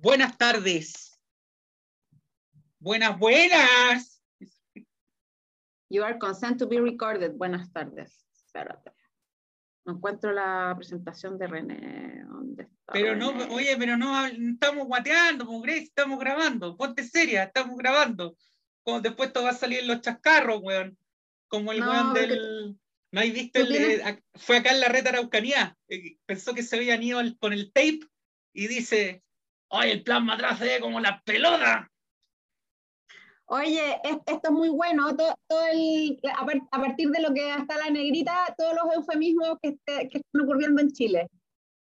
Buenas tardes. Buenas, buenas. You are consent to be recorded. Buenas tardes. Espérate. No encuentro la presentación de René. ¿Dónde está Pero no, oye, pero no estamos guateando, Grace, estamos grabando. Ponte seria, estamos grabando. Como después todo va a salir en los chascarros, weón. Como el No, weón del. ¿No hay visto? el- eh, fue acá en la reta Araucanía. eh, pensó que se habían ido con el tape y dice: ¡Ay, el se ve como la pelota! Oye, es- esto es muy bueno. Todo, todo el, a, par- a partir de lo que está la negrita, todos los eufemismos que, este- que están ocurriendo en Chile.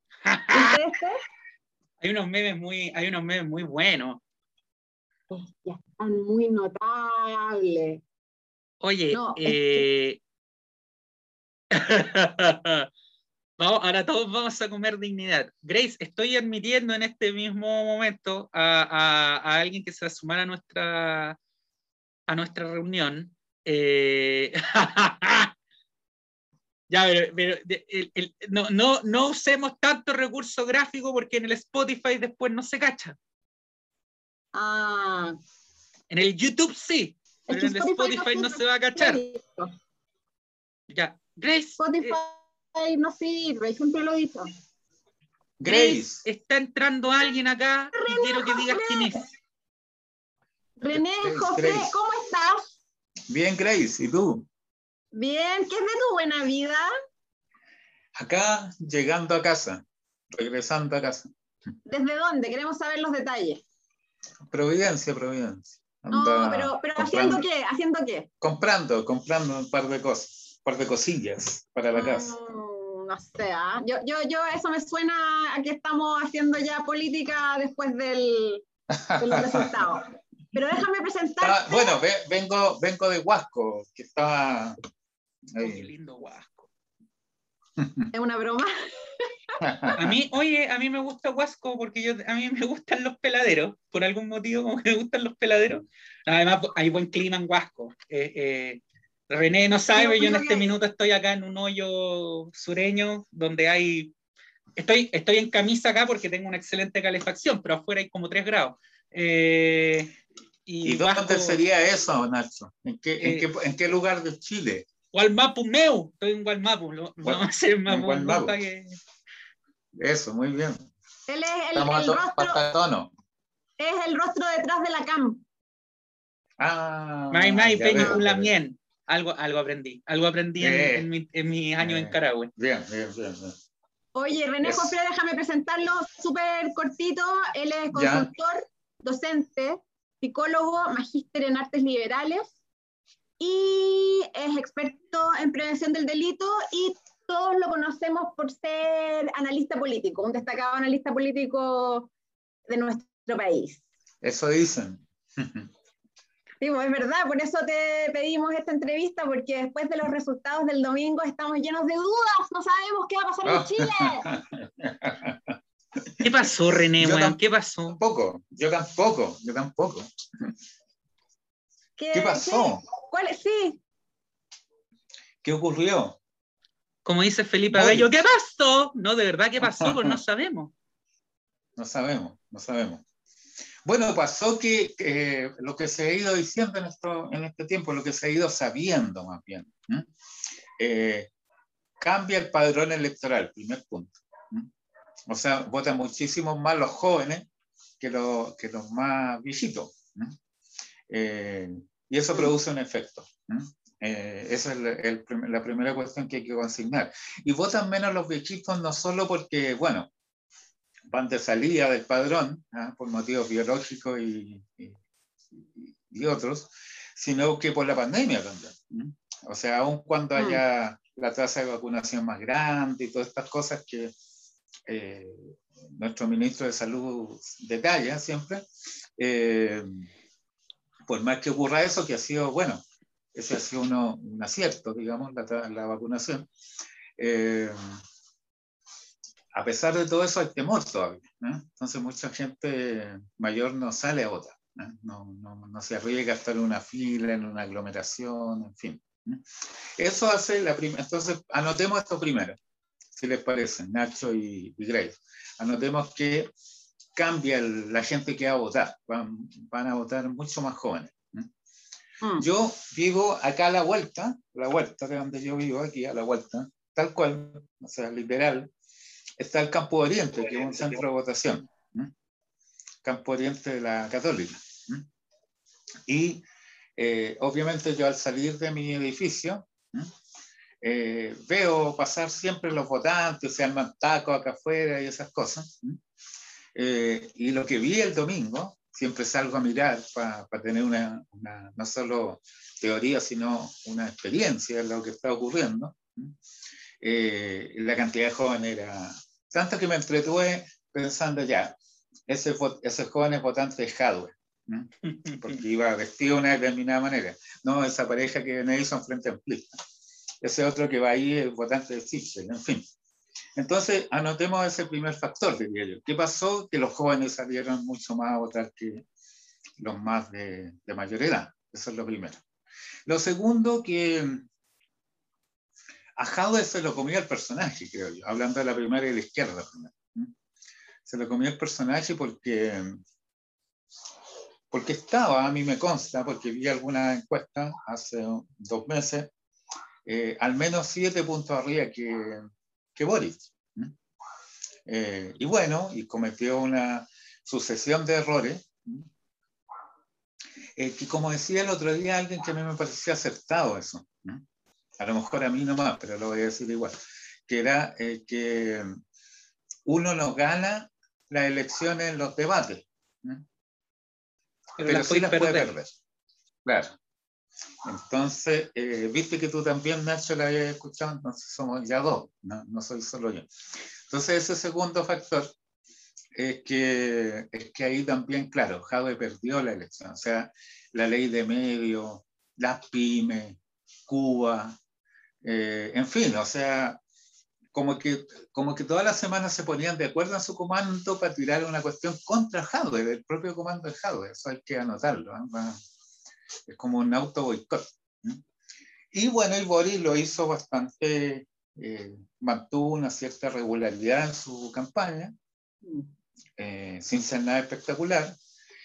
¿Viste este? hay unos memes muy, hay unos memes muy buenos. Están muy notables. Oye, No, es eh... vamos, ahora todos vamos a comer dignidad. Grace, estoy admitiendo en este mismo momento a, a- a alguien que se va a sumar a nuestra, a nuestra reunión. Eh, ya, pero, pero de- el- el- no, no, no usemos tanto recurso gráfico porque en el Spotify después no se cacha. Ah, En el YouTube sí, pero en el Spotify no se va a cachar. Ya, Grace. eh, Spotify no sirve, siempre lo he dicho. Grace, Grace. está entrando alguien acá y quiero que digas quién es. René, Grace, José, Grace. ¿cómo estás? Bien, Grace, ¿y tú? Bien, ¿qué es de tu buena vida? Acá llegando a casa, regresando a casa. ¿Desde dónde? Queremos saber los detalles. Providencia, Providencia. No, Anda pero, pero comprando, ¿haciendo qué? ¿Haciendo qué? comprando, comprando un par de cosas, un par de cosillas para la casa. No sé, ¿ah? yo, yo, yo, eso me suena a que estamos haciendo ya política después del, de los resultados. Pero déjame presentar. Ah, bueno, ve- vengo, vengo de Huasco, que estaba Oh, qué lindo Huasco. Es una broma. A mí, oye, a mí me gusta Huasco porque yo, a mí me gustan los peladeros. Por algún motivo, como que me gustan los peladeros. Además, hay buen clima en Huasco. Eh, eh, René no sabe, Yo en este minuto estoy acá en un hoyo sureño donde hay. Estoy, estoy en camisa acá porque tengo una excelente calefacción, pero afuera hay como 3 grados. Eh, y ¿Y dónde Huasco- sería eso, Nacho? ¿En qué, en Eh, qué, en qué lugar de Chile? Gualmapu meu, estoy en Gualmapu, lo, lo vamos a hacer en en Gualmapu. que- Eso, muy bien. Él es el, el to- rostro, es el rostro detrás de la cam. Ah, Mai Mai Peña con ya. Algo, algo aprendí, algo aprendí en, Eh. en mi- en mis años en. Carahue. Bien, bien, bien. bien. Oye, René Eso. Jofre, déjame presentarlo súper cortito. Él es Ya. consultor, docente, psicólogo, magíster en artes liberales y es experto en prevención del delito y todos lo conocemos por ser analista político, un destacado analista político de nuestro país. Eso dicen. Sí, pues, es verdad, por eso te pedimos esta entrevista, porque después de los resultados del domingo estamos llenos de dudas, no sabemos qué va a pasar en Chile. ¿Qué pasó, René, ¿Qué pasó? Tampoco, yo tampoco, yo tampoco. ¿Qué pasó? qué- ¿Cuál es? Sí, ¿Qué ocurrió? Como dice Felipe. Abello, ¿qué pasó? No, de verdad, ¿qué pasó? Pues no sabemos. No sabemos, no sabemos. Bueno, pasó que eh, lo que se ha ido diciendo en, esto, en este tiempo, lo que se ha ido sabiendo más bien. Eh, cambia el padrón electoral, primer punto. O sea, votan muchísimo más los jóvenes que, los- que los más viejitos. Eh, y eso produce un efecto. Eh, esa es el- el la primera cuestión que hay que consignar. Y votan menos los viejitos no solo porque, bueno, van de salida del padrón ¿ah? por motivos biológicos y, y- y- otros, sino que por la pandemia también. O sea, aun cuando Mm. haya la tasa de vacunación más grande y todas estas cosas que eh, nuestro ministro de Salud detalla siempre, eh, por más que ocurra eso, que ha sido, bueno, ese ha sido uno, un acierto, digamos, la, la vacunación. eh, a pesar de todo eso hay temor todavía. Entonces mucha gente mayor no sale a votar. No, no, no se arriesga a estar en una fila, en una aglomeración, en fin. Eso hace la primera. Entonces anotemos esto primero, si les parece, Nacho y, y Grace. Anotemos que cambia la gente que va a votar. Van, van a votar mucho más jóvenes. Mm. Yo vivo acá a la vuelta, la vuelta de donde yo vivo, aquí a la vuelta, tal cual, o sea, literal, está el Campo Oriente, que es un centro de votación. Campo Oriente de la Católica. Y eh, obviamente yo al salir de mi edificio, eh, veo pasar siempre los votantes, se arman tacos acá afuera y esas cosas. Eh, y lo que vi el domingo, siempre salgo a mirar para tener una, no solo teoría, sino una experiencia de lo que está ocurriendo. la cantidad de jóvenes era tanto que me entretuve pensando ya, ese, ese joven es votante de hardware, porque iba vestido de una determinada manera. No, esa pareja que Nelson frente a amplista. Ese otro que va ahí es votante de Cipsel, en fin. Entonces, anotemos ese primer factor, diría yo. ¿Qué pasó? Que los jóvenes salieron mucho más a votar que los más de, de mayor edad. Eso es lo primero. Lo segundo, que a Jadwe se lo comía el personaje, creo yo, hablando de la primaria y la izquierda. Se lo comía el personaje porque, porque estaba, a mí me consta, porque vi alguna encuesta hace dos meses, eh, al menos siete puntos arriba que, que Boris. Eh, y bueno, y cometió una sucesión de errores, eh, que como decía el otro día alguien que a mí me parecía acertado eso, a lo mejor a mí nomás, pero lo voy a decir igual, que era que uno no gana las elecciones en los debates. Pero, sí las puede perder. Claro. Entonces, eh, viste que tú también, Nacho, la habías escuchado, entonces somos ya dos, no, no soy solo yo. Entonces, ese segundo factor es que, es que ahí también, claro, Jade perdió la elección. O sea, la ley de medio, las pymes, Cuba, eh, en fin, o sea, como que, como que todas las semanas se ponían de acuerdo en su comando para tirar una cuestión contra hardware, el propio comando de hardware, eso hay que anotarlo. ¿eh? Es como un auto boicot. Y bueno, y Boris lo hizo bastante, eh, mantuvo una cierta regularidad en su campaña, eh, sin ser nada espectacular.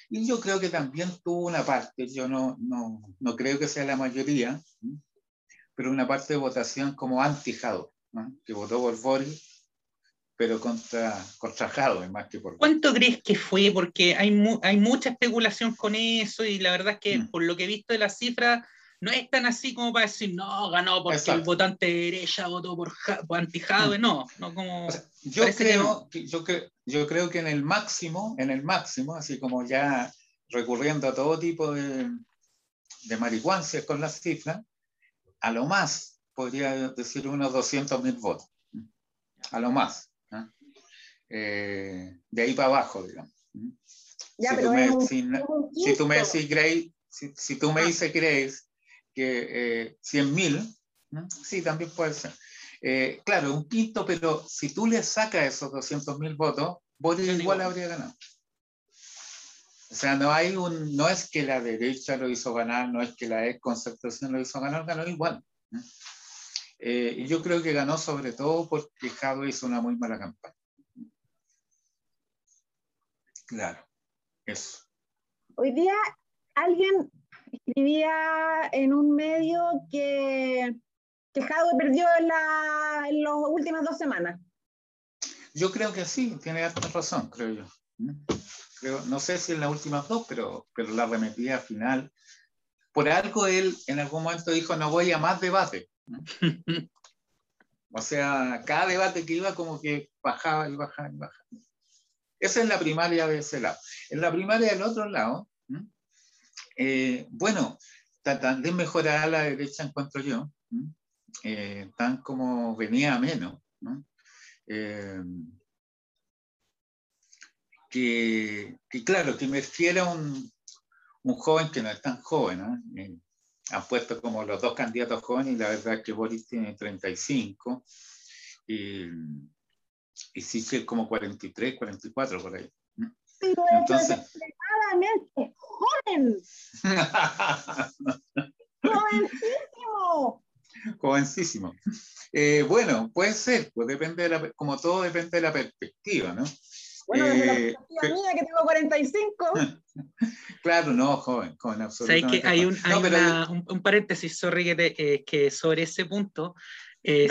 Y yo creo que también tuvo una parte, yo no, no, no creo que sea la mayoría, pero una parte de votación como anti-hardware que votó por Boris, pero contra, contra más que por... ¿Cuánto crees que fue? Porque hay, hay mucha especulación con eso y la verdad es que mm. por lo que he visto de las cifras, no es tan así como para decir, no, ganó porque el votante de derecha votó por, anti mm. no, no como... yo, creo, que yo, yo creo que en el máximo, en el máximo, así como ya recurriendo a todo tipo de, de marihuancias con las cifras, a lo más podría decir unos 200 mil votos, a lo más. Eh, de ahí para abajo, digamos. si, tú me, si, tú me, decís, Grace, si, tú me dices, Grace, que eh, 100 mil, sí, también puede ser. Eh, claro, un quinto, pero si tú le sacas esos 200 mil votos, Boris igual habría ganado. O sea, no hay un, no es que la derecha lo hizo ganar, no es que la concertación lo hizo ganar, ganó igual. Eh, y yo creo que ganó sobre todo porque Jado hizo una muy mala campaña. Claro, eso. Hoy día alguien escribía en un medio que, que Jado perdió en, la, en las últimas dos semanas. Yo creo que sí, tiene razón, creo yo. No sé si en las últimas dos, pero, pero la remetida final. Por algo él en algún momento dijo, no voy a más debate. o sea, cada debate que iba como que bajaba y bajaba y bajaba. Esa es la primaria de ese lado. En la primaria del otro lado, eh, bueno, tan de mejorar la derecha encuentro yo, eh, tan como venía a menos, eh, que, claro, que me refiera un, un joven que no es tan joven, ¿no? han puesto como los dos candidatos jóvenes y la verdad es que Boris tiene 35 y, y sí como 43, 44 por ahí. Pero Entonces, es extremadamente joven. Jovencísimo. Jovencísimo. Eh, bueno, puede ser, pues depende de la, como todo depende de la perspectiva, ¿no? Bueno, desde la eh, perspectiva la mía que tengo 45. claro, no, joven, joven, absolutamente. que hay, un, un, paréntesis, sorry, que, eh, que sobre ese punto eh,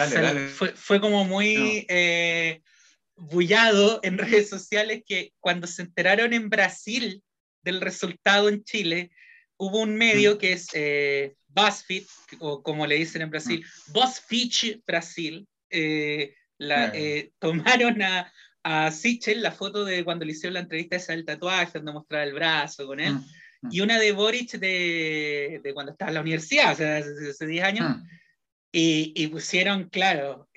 Fue, fue, como muy eh, bullado en redes sociales que cuando se enteraron en Brasil del resultado en Chile, hubo un medio mm. que es eh, BuzzFeed, o como le dicen en Brasil, mm. BuzzFeed Brasil, eh, la, eh, tomaron a, a Sichel la foto de cuando le hicieron la entrevista esa del tatuaje, donde mostraba el brazo con él, mm. y una de Boric de, de, cuando estaba en la universidad, o sea, hace, 10 años. Y, y, pusieron, claro,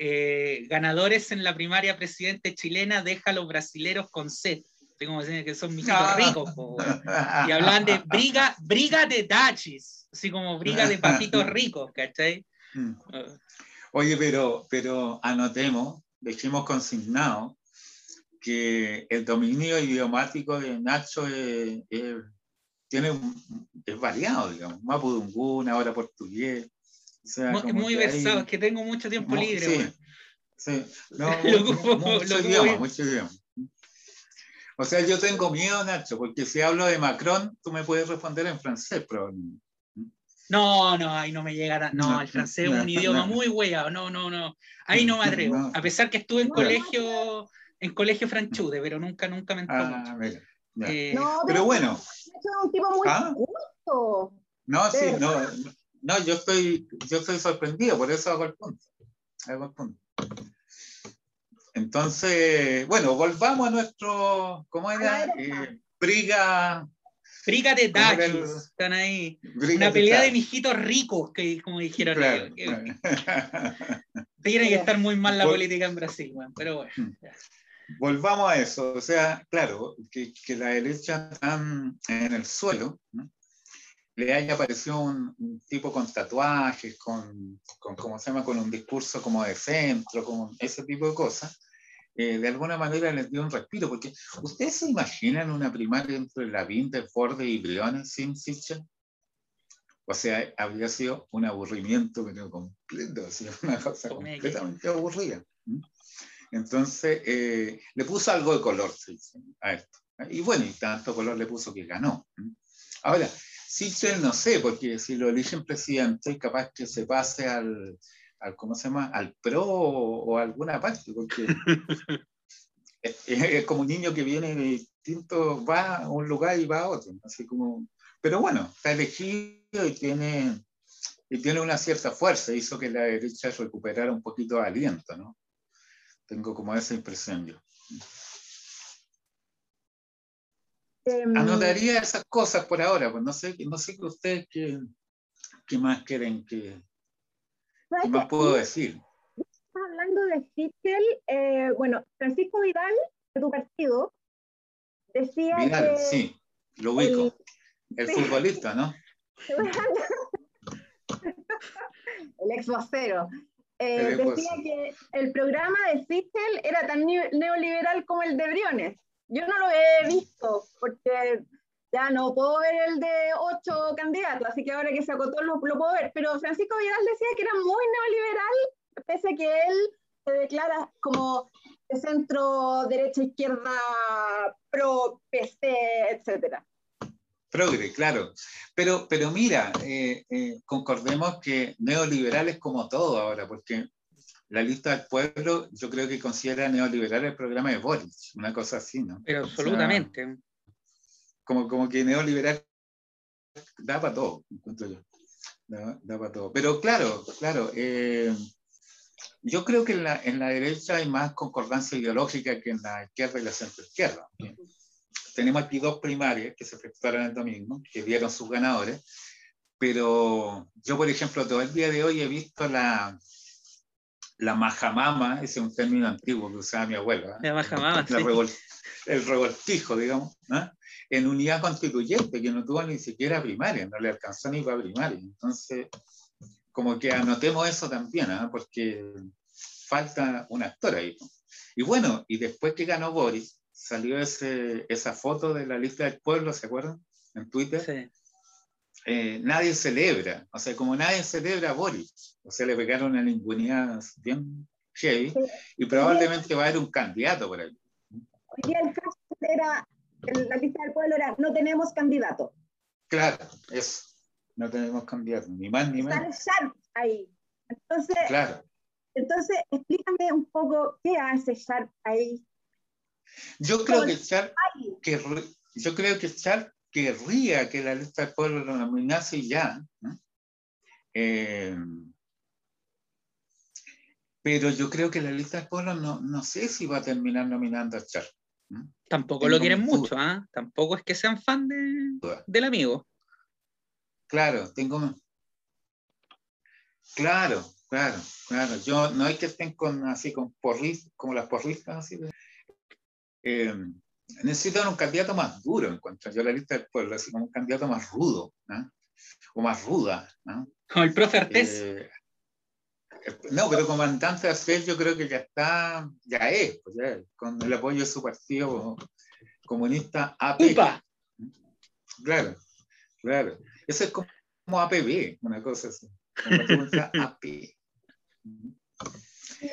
ganadores en la primaria presidente chilena, deja a los brasileros con sed como decir que son mijitos ah. ricos, y hablan de briga, briga de dachis, así como briga de papitos ricos, ¿cachai? Mm. Oye, pero, pero anotemos, dejemos consignado que el dominio idiomático de Nacho es, tiene, es variado, digamos, mapudungún, ahora portugués. O muy, versado, es que tengo mucho tiempo libre. Sí, No, mucho, idioma, mucho idioma. O sea, yo tengo miedo, Nacho, porque si hablo de Macron, tú me puedes responder en francés, probablemente. No, no, ahí no me llega. No, el francés es un idioma muy hueado. No, no, no. Ahí no me atrevo. A pesar que estuve en colegio, en colegio franchude, pero nunca, nunca me entró ah, eh, pero, bueno. Es un tipo muy ¿Ah? No, sí, no, no, yo estoy, yo estoy sorprendido, por eso hago el punto. Hago el punto. Entonces, bueno, volvamos a nuestro, ¿cómo era? Eh, Briga. Briga de Dachis, están ahí. Una pelea de mijitos ricos, que como dijeron. Tiene que estar muy mal la política en Brasil, pero bueno. Hmm. Volvamos a eso, o sea, claro, que, que la derecha está en el suelo, le haya aparecido un, tipo con tatuajes, con, con, ¿cómo se llama?, con un discurso como de centro, con ese tipo de cosas, eh, de alguna manera les dio un respiro, porque ¿ustedes se imaginan una primaria entre Lavín, Ford y Briones sin Sichel? O sea, habría sido un aburrimiento, pero completo, una cosa completamente aburrida. Entonces, eh, le puso algo de color a esto. Y bueno, y tanto color le puso que ganó. Ahora, Sichel no sé, porque si lo eligen presidente, capaz que se pase al, al, ¿cómo se llama? Al pro o, a alguna parte, porque es, como un niño que viene de distinto, va a un lugar y va a otro, así como, pero bueno, está elegido y tiene, y tiene una cierta fuerza, hizo que la derecha recuperara un poquito de aliento, ¿no? Tengo como esa impresión yo. Em, Anotaría esas cosas por ahora, pues no sé, no sé que ustedes qué, qué más quieren que, ¿Qué más puedo decir? Hablando de Sichel, eh, bueno, Francisco Vidal, de tu partido, decía Vidal, sí, lo ubico. El, futbolista, ¿no? el ex vocero. Eh, decía que el programa de Sichel era tan neoliberal como el de Briones. Yo no lo he visto porque ya no puedo ver el de ocho candidatos, así que ahora que se acotó lo, lo puedo ver. Pero Francisco Vidal decía que era muy neoliberal, pese a que él se declara como de centro, derecha, izquierda, pro, PC, etcétera. Progre, claro. Pero, pero mira, eh, eh, concordemos que neoliberal es como todo ahora, porque la lista del pueblo yo creo que considera neoliberal el programa de Boris, una cosa así, ¿no? Pero absolutamente como, como que neoliberal da para todo, encuentro yo. Da, para todo. Pero claro, claro, eh, yo creo que en la, en la, derecha hay más concordancia ideológica que en la izquierda y la centroizquierda. Tenemos aquí dos primarias que se efectuaron el domingo, que dieron sus ganadores, pero yo, por ejemplo, todo el día de hoy he visto la, la majamama, ese es un término antiguo que usaba mi abuela. La majamama, sí. el revoltijo, digamos. ¿no? en unidad constituyente, que no tuvo ni siquiera primaria, no le alcanzó ni para primaria. Entonces, como que anotemos eso también, ¿ah? porque falta un actor ahí. Y bueno, y después que ganó Boris, salió ese, esa foto de la lista del pueblo, ¿se acuerdan? En Twitter. Sí. Eh, nadie celebra, o sea, como nadie celebra a Boris, o sea, le pegaron a la impunidad bien heavy, y probablemente va a haber un candidato por ahí. Hoy el era la lista del pueblo era no tenemos candidato. Claro, eso. No tenemos candidato, ni más ni menos. Sharp ahí. Entonces, claro. entonces, explícame un poco qué hace Sharp ahí. Yo creo que que, yo creo que Sharp querría que la lista del pueblo lo nominase ya. Eh, pero yo creo que la lista del pueblo no, no sé si va a terminar nominando a Sharp. Tampoco lo quieren mucho, ¿ah? Tampoco es que sean fan de, del amigo. Claro, tengo. Claro, claro, claro. Yo no hay que estén con así con porristas, como las porristas así. Eh, necesitan un candidato más duro, en cuanto yo la lista del pueblo, así como un candidato más rudo, ¿no? o más ruda. ¿no? Como el profe Artés. Eh, no, pero comandante Artés yo creo que ya está, ya es, pues con el apoyo de su partido comunista AP. Claro, claro. Eso es como, APB, una cosa así. AP.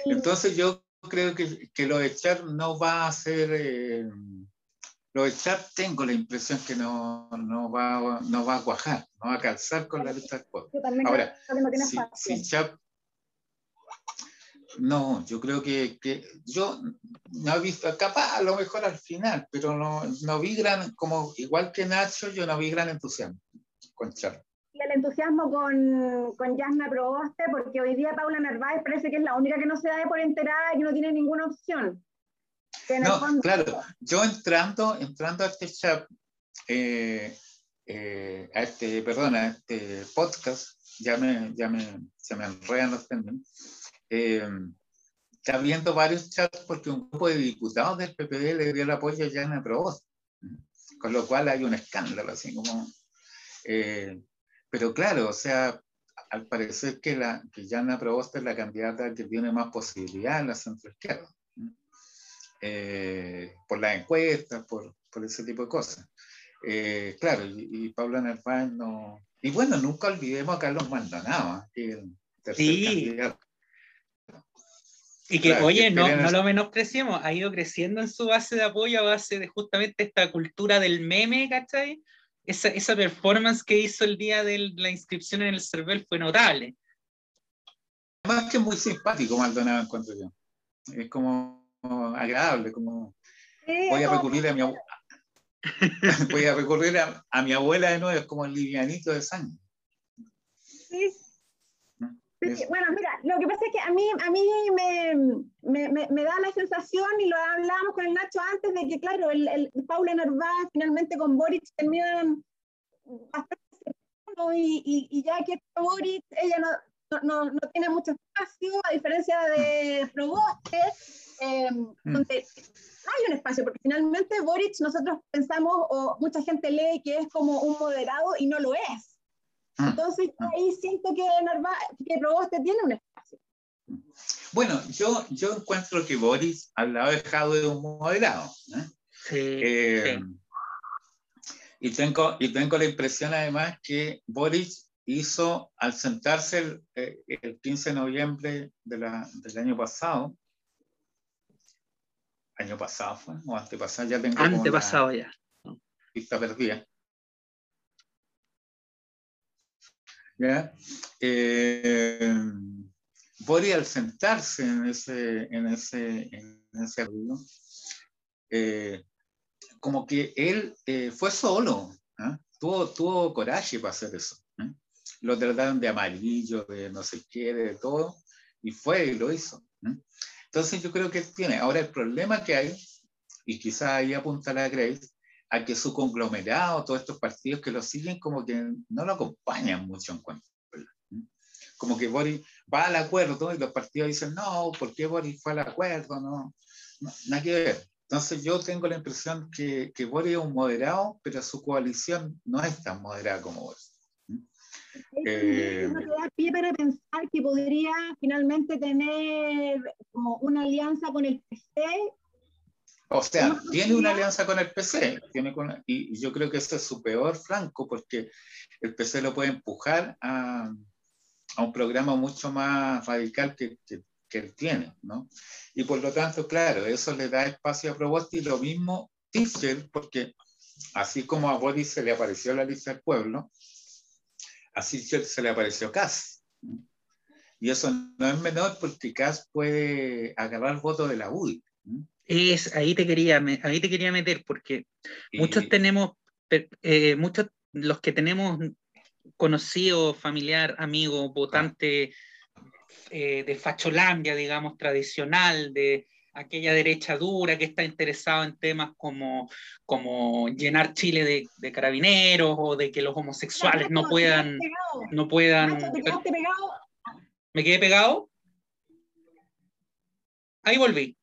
Entonces yo creo que, que, lo de echar no va a ser... Eh, lo de echar tengo la impresión que no, no, va, no va a cuajar, no va a calzar con la lista de Ahora, si, si Chap, no, yo creo que, que, yo no he visto, capaz a lo mejor al final, pero no, no vi gran, como igual que Nacho, yo no vi gran entusiasmo con Char. Y el entusiasmo con, con Yasna Proboste, porque hoy día Paula Narváez parece que es la única que no se da de por enterada y que no tiene ninguna opción. No, claro, yo entrando, entrando a este chat, eh, eh, a este, perdón, a este podcast, ya me, ya me, se me enredan los pendientes eh, está viendo varios chats porque un grupo de diputados del PPD le dio el apoyo a Yana Provost, con lo cual hay un escándalo, así como... Eh, pero claro, o sea, al parecer que, la, que Yana Provost es la candidata que tiene más posibilidad en la centro izquierda, eh, por las encuestas, por, por, ese tipo de cosas. Eh, claro, y, y Paula Narváez no... Y bueno, nunca olvidemos a Carlos Maldonado, que el tercer sí. candidato. Y que, oye, no, no lo menospreciemos, ha ido creciendo en su base de apoyo a base de justamente esta cultura del meme, ¿cachai? Esa, esa performance que hizo el día de la inscripción en el CERVEL fue notable. Más que muy simpático, Maldonado, encuentro yo. Es como agradable, como voy a recurrir a mi abuela. voy a recurrir a, a, mi abuela de nuevo, es como el livianito de sangre. Sí, bueno, mira, lo que pasa es que a mí, a mí me, me, me, da la sensación, y lo hablábamos con el Nacho antes, de que, claro, el, el Paula Narváez finalmente con Boric terminan bastante cercanos y, y, y, ya que Boric, ella no, no, no, tiene mucho espacio, a diferencia de Proboste, eh, mm. donde hay un espacio, porque finalmente Boric nosotros pensamos, o mucha gente lee que es como un moderado y no lo es. Mm. Entonces mm. ahí siento que, que Proboste tiene un espacio. Bueno, yo, yo encuentro que Boris ha dejado de un moderado. Eh, y, tengo, y tengo la impresión además que Boris hizo, al sentarse el, eh, el 15 de noviembre de la, del año pasado, año pasado fue, o antepasado, ya tengo. Antepasado ya. Pista perdida. ¿Ya? Eh, al sentarse en ese, en ese, en ese eh, como que él eh, fue solo, ¿ah? tuvo, tuvo coraje para hacer eso. ¿eh? Lo trataron de amarillo, de no sé qué, de todo, y fue y lo hizo. Entonces yo creo que tiene. Ahora el problema que hay, y quizá ahí apunta la Grace, a que su conglomerado, todos estos partidos que lo siguen, como que no lo acompañan mucho en cuanto. Como que Boris va al acuerdo y los partidos dicen, no, ¿por qué Boris fue al acuerdo? No, no nada que ver. Entonces yo tengo la impresión que, que Boris es un moderado, pero su coalición no es tan moderada como Boris. Eh, no te da pie para pensar que podría finalmente tener como una alianza con el PC o sea, tiene una alianza con el PC, tiene y, yo creo que ese es su peor flanco, porque el PC lo puede empujar a, a un programa mucho más radical que, que, que, él tiene, ¿no? Y por lo tanto, claro, eso le da espacio a Proboste y lo mismo Sichel, porque así como a Boris se le apareció la lista del pueblo, a Sichel se le apareció Kass. Y eso no es menor porque Kass puede agarrar voto de la UDI. Es, ahí, te quería, ahí te quería meter, porque muchos tenemos, eh, muchos los que tenemos conocido, familiar, amigo, votante eh, de Facholandia, digamos, tradicional, de aquella derecha dura que está interesado en temas como, como llenar Chile de, de carabineros o de que los homosexuales no puedan... No puedan ¿Me quedé pegado? Ahí volví.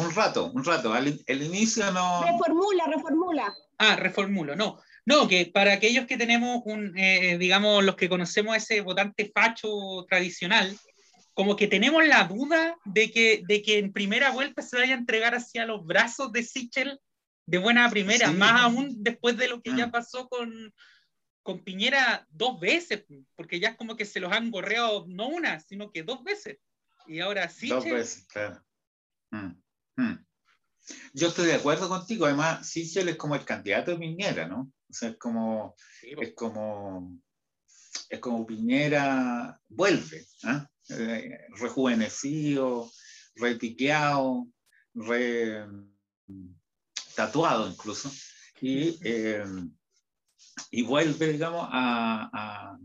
Un rato, un rato. el inicio no. Reformula, reformula. Ah, reformulo, no. No, que para aquellos que tenemos un, eh, digamos, los que conocemos ese votante facho tradicional, como que tenemos la duda de que, de que en primera vuelta se vaya a entregar hacia los brazos de Sichel de buena primera, más aún después de lo que ya mm. pasó con, con Piñera dos veces, porque ya es como que se los han gorreado no una, sino que dos veces. Y ahora Sichel... Dos veces, claro. Mm, mm. Yo estoy de acuerdo contigo, además Sichel es como el candidato de Piñera, ¿no? O sea, es como, es como, es como Piñera vuelve, ¿ah? eh, rejuvenecido, retiqueado, re tatuado incluso, y, eh, y vuelve, digamos, a, a,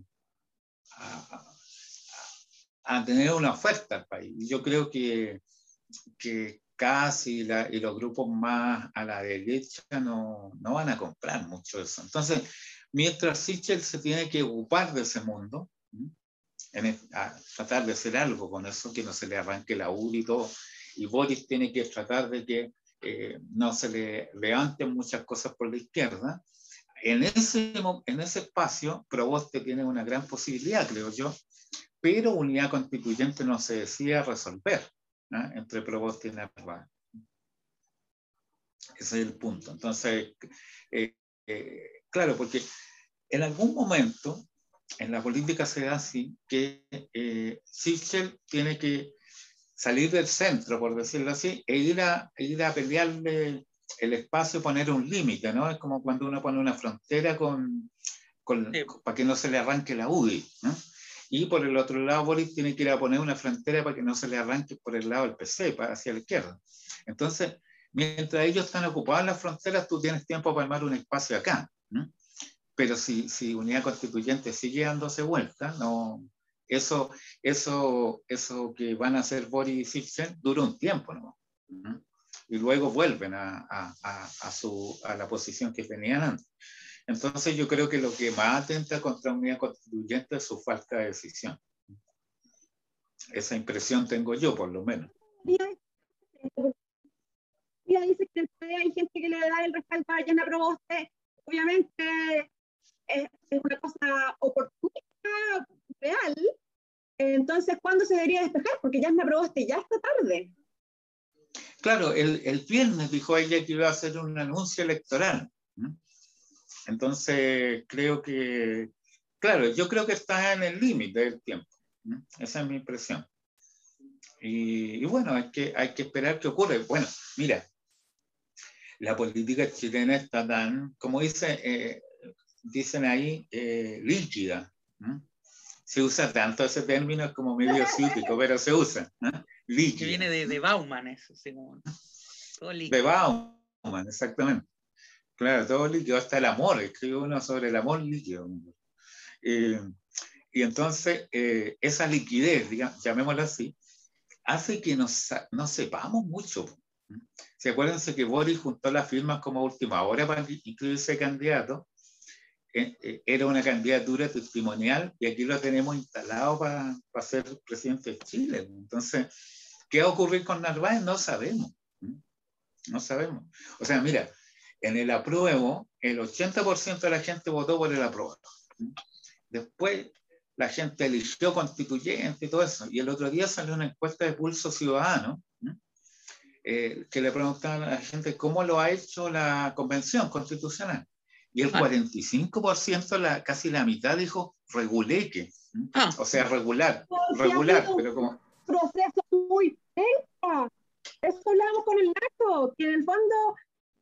a, tener una oferta al país. Yo creo que, que casi y los grupos más a la derecha no, no van a comprar mucho eso. Entonces, mientras Sichel se tiene que ocupar de ese mundo, en tratar de hacer algo con eso, que no se le arranque la URI y todo, y Boris tiene que tratar de que eh, no se le levanten muchas cosas por la izquierda, en ese, en ese espacio Proboste tiene una gran posibilidad, creo yo, pero unidad constituyente no se decía resolver entre Proboste y Narváez. Ese es el punto. Entonces, eh, eh, claro, porque en algún momento en la política se da así que eh, Sichel tiene que salir del centro, por decirlo así, e ir a, e ir a pelearle el espacio, poner un límite, ¿no? Es como cuando uno pone una frontera con, con para que no se le arranque la UDI, ¿no? Y por el otro lado, Boris tiene que ir a poner una frontera para que no se le arranque por el lado del PC, para hacia la izquierda. Entonces, mientras ellos están ocupados en las fronteras, tú tienes tiempo para armar un espacio acá. Pero si, si Unidad Constituyente sigue dándose vuelta, no, eso, eso, eso que van a hacer Boris y Sipsen dura un tiempo, ¿no? Y luego vuelven a, a, a, su, a la posición que tenían antes. Entonces yo creo que lo que más atenta contra unidad constituyente es su falta de decisión. Esa impresión tengo yo, por lo menos. dice que hay gente que le da el respaldo a Yana Proboste. Obviamente es, una cosa oportuna, real. Entonces, ¿cuándo se debería despejar? Porque Yana Proboste ya está tarde. Claro, el, el viernes dijo ella que iba a hacer un anuncio electoral. Entonces, creo que, claro, yo creo que está en el límite del tiempo. Esa es mi impresión. Y, bueno, hay que, hay que esperar qué ocurre. Bueno, mira, la política chilena está tan, como dice, eh, dicen ahí, eh, líquida. Se usa tanto ese término como medio cívico, pero se usa. Líquida. Que viene de, de Bauman, eso, De Bauman, exactamente. Claro, todo líquido, hasta el amor, escribe uno sobre el amor líquido. Eh, y entonces, eh, esa liquidez, digamos, llamémoslo así, hace que no sepamos mucho. ¿Se acuerdan que Boris juntó las firmas como última hora para incluirse candidato? Eh, era una candidatura testimonial y aquí lo tenemos instalado para, para ser presidente de Chile. Entonces, ¿qué va a ocurrir con Narváez? No sabemos. No sabemos. O sea, mira, en el apruebo, el 80% de la gente votó por el apruebo. Después, la gente eligió constituyente y todo eso. Y el otro día salió una encuesta de Pulso Ciudadano eh, que le preguntaban a la gente cómo lo ha hecho la convención constitucional. Y el 45%, ah. la, casi la mitad, dijo reguleque. Ah. O sea, regular. regular, pero como... Proceso muy eso hablábamos con el Nacho, que en el fondo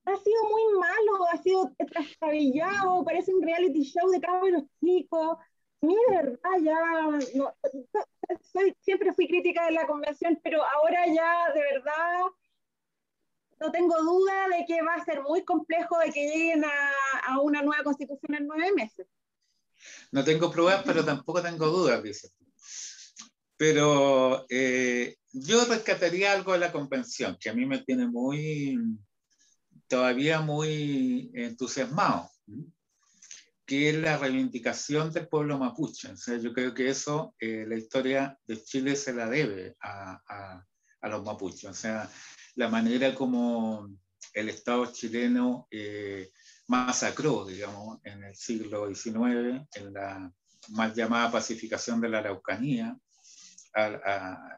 ha sido muy malo, ha sido trastabillado, parece un reality show de los chicos. Mi verdad, ya, soy, siempre fui crítica de la convención, pero ahora ya de verdad no tengo duda de que va a ser muy complejo de que lleguen a, a una nueva constitución en nueve meses. No tengo pruebas, pero tampoco tengo dudas, dice. Pero eh, yo rescataría algo de la convención, que a mí me tiene muy, todavía muy entusiasmado, que es la reivindicación del pueblo mapuche. O sea, yo creo que eso, eh, la historia de Chile se la debe a, a, a, los mapuches. O sea, la manera como el Estado chileno eh, masacró, digamos, en el siglo XIX, en la mal llamada pacificación de la Araucanía,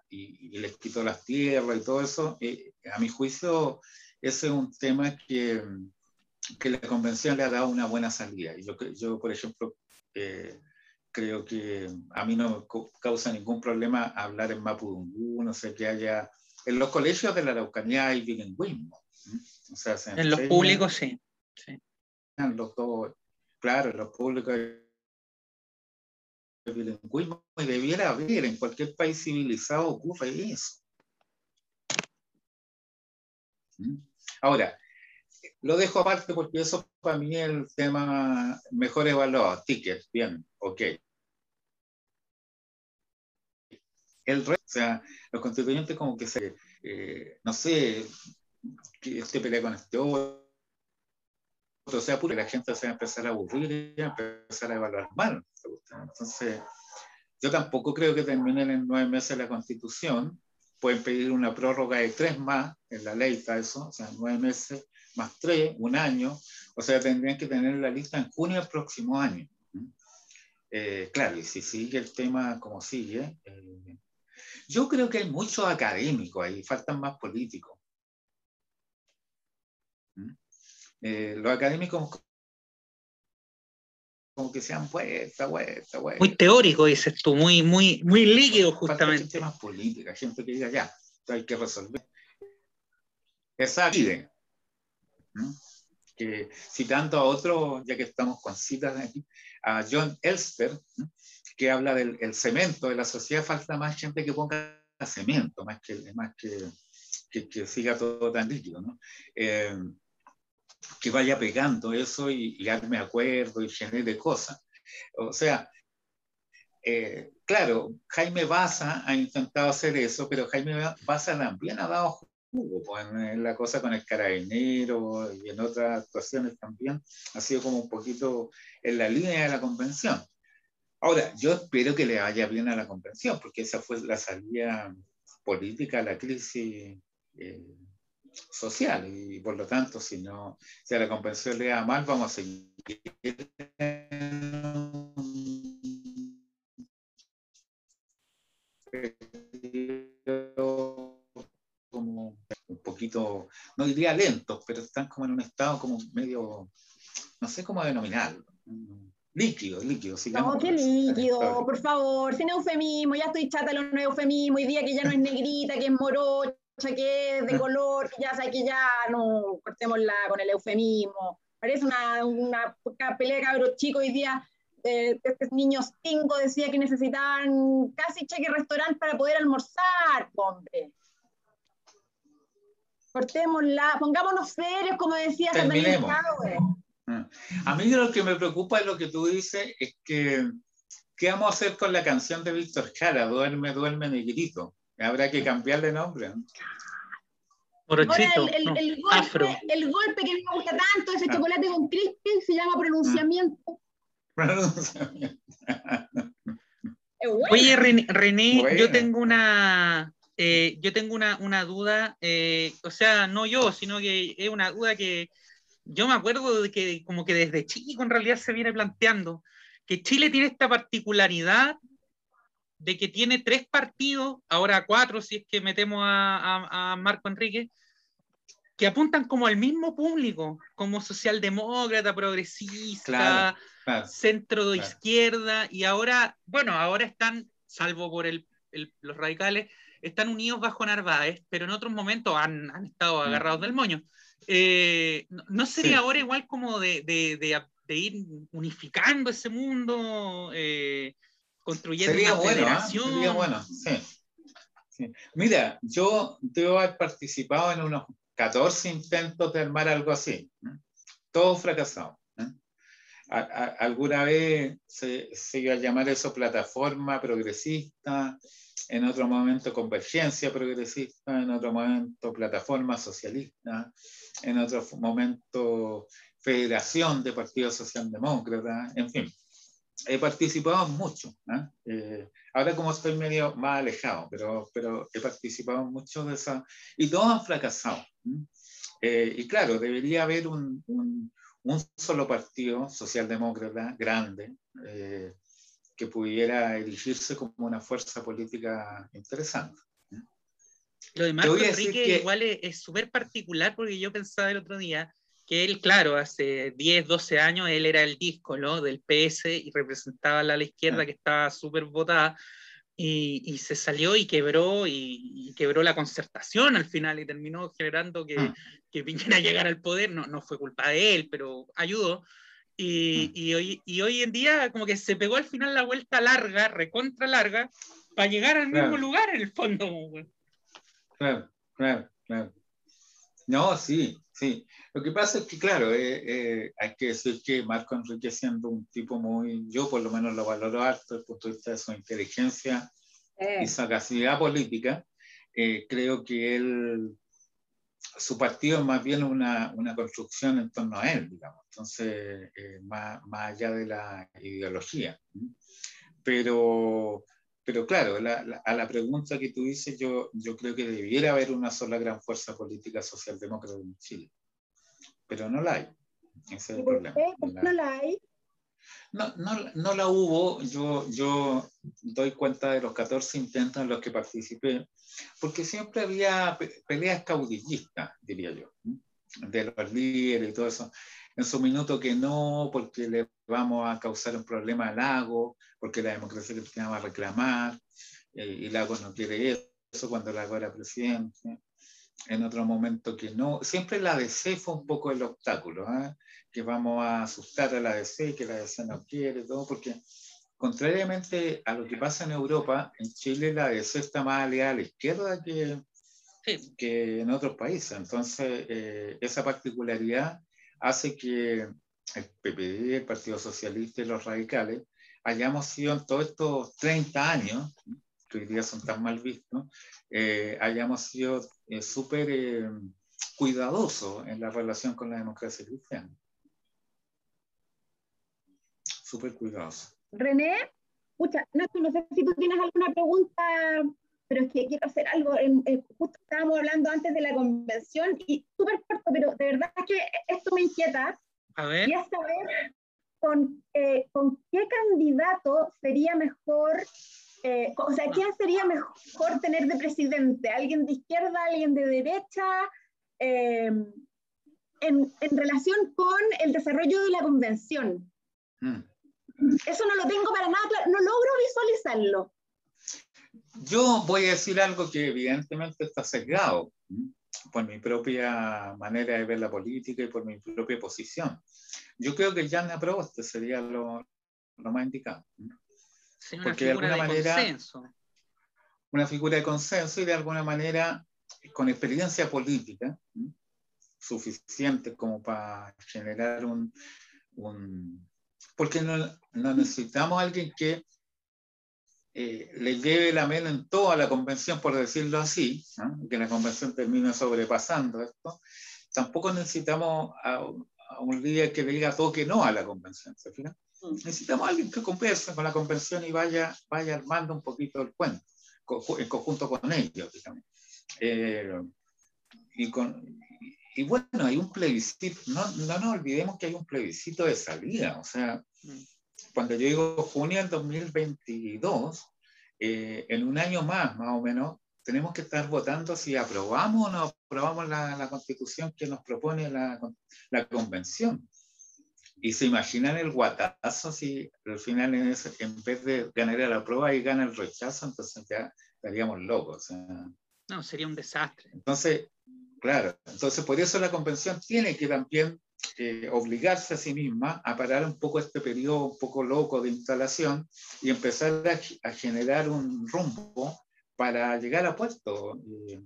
y, les quitó las tierras y todo eso, eh, a mi juicio, ese es un tema que, que, la convención le ha dado una buena salida. Yo, yo por ejemplo, eh, creo que a mí no me causa ningún problema hablar en Mapudungú, no sé, que haya... En los colegios de la Araucanía hay bilingüismo. O sea, en los públicos sí. sí. Los dos, claro, en los públicos bilingüismo y debiera haber, en cualquier país civilizado ocurre eso. ¿Mm? Ahora, lo dejo aparte porque eso para mí es el tema mejor evaluado, tickets, bien, ok. El resto, o sea, los constituyentes como que se, eh, no sé, que este pelea con este otro, o sea, porque la gente se va a empezar a aburrir y a empezar a evaluar mal. Entonces, yo tampoco creo que terminen en nueve meses la constitución. Pueden pedir una prórroga de tres más, en la ley está eso, o sea, nueve meses más tres, un año. O sea, tendrían que tener la lista en junio del próximo año. Eh, claro, y si sigue el tema como sigue, eh, yo creo que hay muchos académicos ahí, faltan más políticos. Eh, los académicos como que sean vuelta, vuelta, vuelta. Muy teórico, dices tú, muy, muy, muy líquido, justamente. Gente más política, gente que diga ya, hay que resolver. Esa pide. Que citando a otro, ya que estamos con citas aquí, a John Elster, que habla del el cemento de la sociedad, falta más gente que ponga cemento, más que, más que, que, que siga todo tan líquido. ¿no? Eh, que vaya pegando eso y, y arme acuerdo y genere cosas. O sea, eh, claro, Jaime Baza ha intentado hacer eso, pero Jaime Baza también ha dado jugo pues, en la cosa con el carabinero y en otras actuaciones también. Ha sido como un poquito en la línea de la convención. Ahora, yo espero que le vaya bien a la convención, porque esa fue la salida política a la crisis eh, social y por lo tanto si no si a la convención le da mal vamos a seguir como un poquito no diría lentos pero están como en un estado como medio no sé cómo denominarlo líquido, líquido. No, qué líquido, por favor, sin eufemismo, ya estoy chata de los eufemismos, hoy día que ya no es negrita, que es morocha, que es de color, que ya sabe que ya no cortémosla con el eufemismo. Parece una, una, pelea de cabros chicos hoy día. estos niños cinco decía que necesitaban casi cheque restaurante para poder almorzar, hombre. Cortémosla, pongámonos serios, como decía Terminemos. Ah. A mí lo que me preocupa es lo que tú dices, es que, ¿qué vamos a hacer con la canción de Víctor Jara, Duerme, duerme, negrito? Habrá que cambiarle nombre. Morochito, el, el, el, golpe, el, golpe, que me gusta tanto, ese ah. chocolate con crispy, se llama pronunciamiento. Pronunciamiento. Oye, René, yo tengo una, eh, yo tengo una, una duda, eh, o sea, no yo, sino que es una duda que yo me acuerdo de que como que desde chico en realidad se viene planteando que Chile tiene esta particularidad de que tiene tres partidos, ahora cuatro si es que metemos a, Marco Enrique, que apuntan como al mismo público, como socialdemócrata, progresista, centro de izquierda, y ahora, bueno, ahora están, salvo por el, los radicales, están unidos bajo Narváez, pero en otros momentos han, han estado mm. agarrados del moño. Eh, ¿no, sería ahora igual como de, de, de, ir unificando ese mundo, eh, construyendo sería una bueno, ¿ah? Sería bueno, sí. Mira, yo debo haber participado en unos 14 intentos de armar algo así. Todo fracasado. alguna vez se, se, iba a llamar eso plataforma progresista, en otro momento convergencia progresista, en otro momento plataforma socialista, en otro momento federación de partidos socialdemócratas, en fin. He participado mucho. ¿eh? Eh, ahora como estoy medio más alejado, pero, pero he participado mucho de esa... Y todos han fracasado. Eh, y claro, debería haber un, un, un solo partido socialdemócrata grande que pudiera erigirse como una fuerza política interesante. Lo demás, Enrique, igual es súper particular porque yo pensaba el otro día que él, claro, hace 10, 12 años él era el disco ¿no? del PS y representaba a la izquierda ah. que estaba súper votada y, y, se salió y quebró y, quebró la concertación al final y terminó generando que, ah. que Piñera llegara al poder. No, no fue culpa de él, pero ayudó. Y, mm. y, hoy, y hoy en día como que se pegó al final la vuelta larga, recontra larga, para llegar al mismo lugar en el fondo. Claro, claro, claro. No, sí, sí. Lo que pasa es que, claro, eh, eh, hay que decir que Marco Enrique siendo un tipo muy, yo por lo menos lo valoro harto desde el punto de vista de su inteligencia y sagacidad política, eh, creo que él su partido es más bien una, una, construcción en torno a él, digamos, entonces, eh, más, más, allá de la ideología. Pero, pero claro, la, a la pregunta que tú dices, yo, yo creo que debiera haber una sola gran fuerza política socialdemócrata en Chile, pero no la hay. Ese es el problema. no la hay? No, no, no, la hubo, yo, yo doy cuenta de los 14 intentos en los que participé, porque siempre había peleas caudillistas, diría yo, de los líderes y todo eso. En su minuto que no, porque le vamos a causar un problema al lago, porque la democracia cristiana va a reclamar, eh, y Lago no quiere eso cuando Lago era presidente. En otro momento que no. Siempre la DC fue un poco el obstáculo, ¿eh? que vamos a asustar a la DC, que la DC no quiere, todo, porque contrariamente a lo que pasa en Europa, en Chile la DC está más aliada a la izquierda que, que en otros países. Entonces, eh, esa particularidad hace que el PPD, el Partido Socialista y los radicales hayamos sido en todos estos 30 años, que hoy día son tan mal vistos, eh, hayamos sido eh, súper eh, cuidadosos en la relación con la democracia cristiana. Súper cuidadosos. René, escucha, no, no sé si tú tienes alguna pregunta, pero es que quiero hacer algo. justo estábamos hablando antes de la convención y súper corto, pero de verdad que esto me inquieta. A ver. Y es saber con, eh, con qué candidato sería mejor, eh, o sea, quién sería mejor tener de presidente, alguien de izquierda, alguien de derecha, eh, en, en, relación con el desarrollo de la convención. Mm. Eso no lo tengo para nada claro, no logro visualizarlo. Yo voy a decir algo que evidentemente está sesgado por mi propia manera de ver la política y por mi propia posición. Yo creo que Jan Proboste sería lo, lo, más indicado. Sí, Porque de alguna manera, consenso. Una figura de consenso y de alguna manera con experiencia política suficiente como para generar un, un porque no, no necesitamos alguien que eh, le lleve la mano en toda la convención, por decirlo así, que la convención termine sobrepasando esto. Tampoco necesitamos a, un líder que le diga todo que no a la convención, ¿se mm. Necesitamos a alguien que converse con la convención y vaya, vaya armando un poquito el cuento, en conjunto con ellos, digamos. Eh, y, con, y bueno, hay un plebiscito, no, no nos olvidemos que hay un plebiscito de salida, o sea, mm cuando yo digo junio del 2022, eh, en un año más, más o menos, tenemos que estar votando si aprobamos o no aprobamos la, la constitución que nos propone la, la, convención. Y se imaginan el guatazo si al final en, en vez de ganar la prueba y gana el rechazo, entonces ya, estaríamos locos. no, sería un desastre. Entonces, claro, entonces por eso la convención tiene que también eh, obligarse a sí misma a parar un poco este periodo un poco loco de instalación y empezar a, generar un rumbo para llegar a puerto, eh,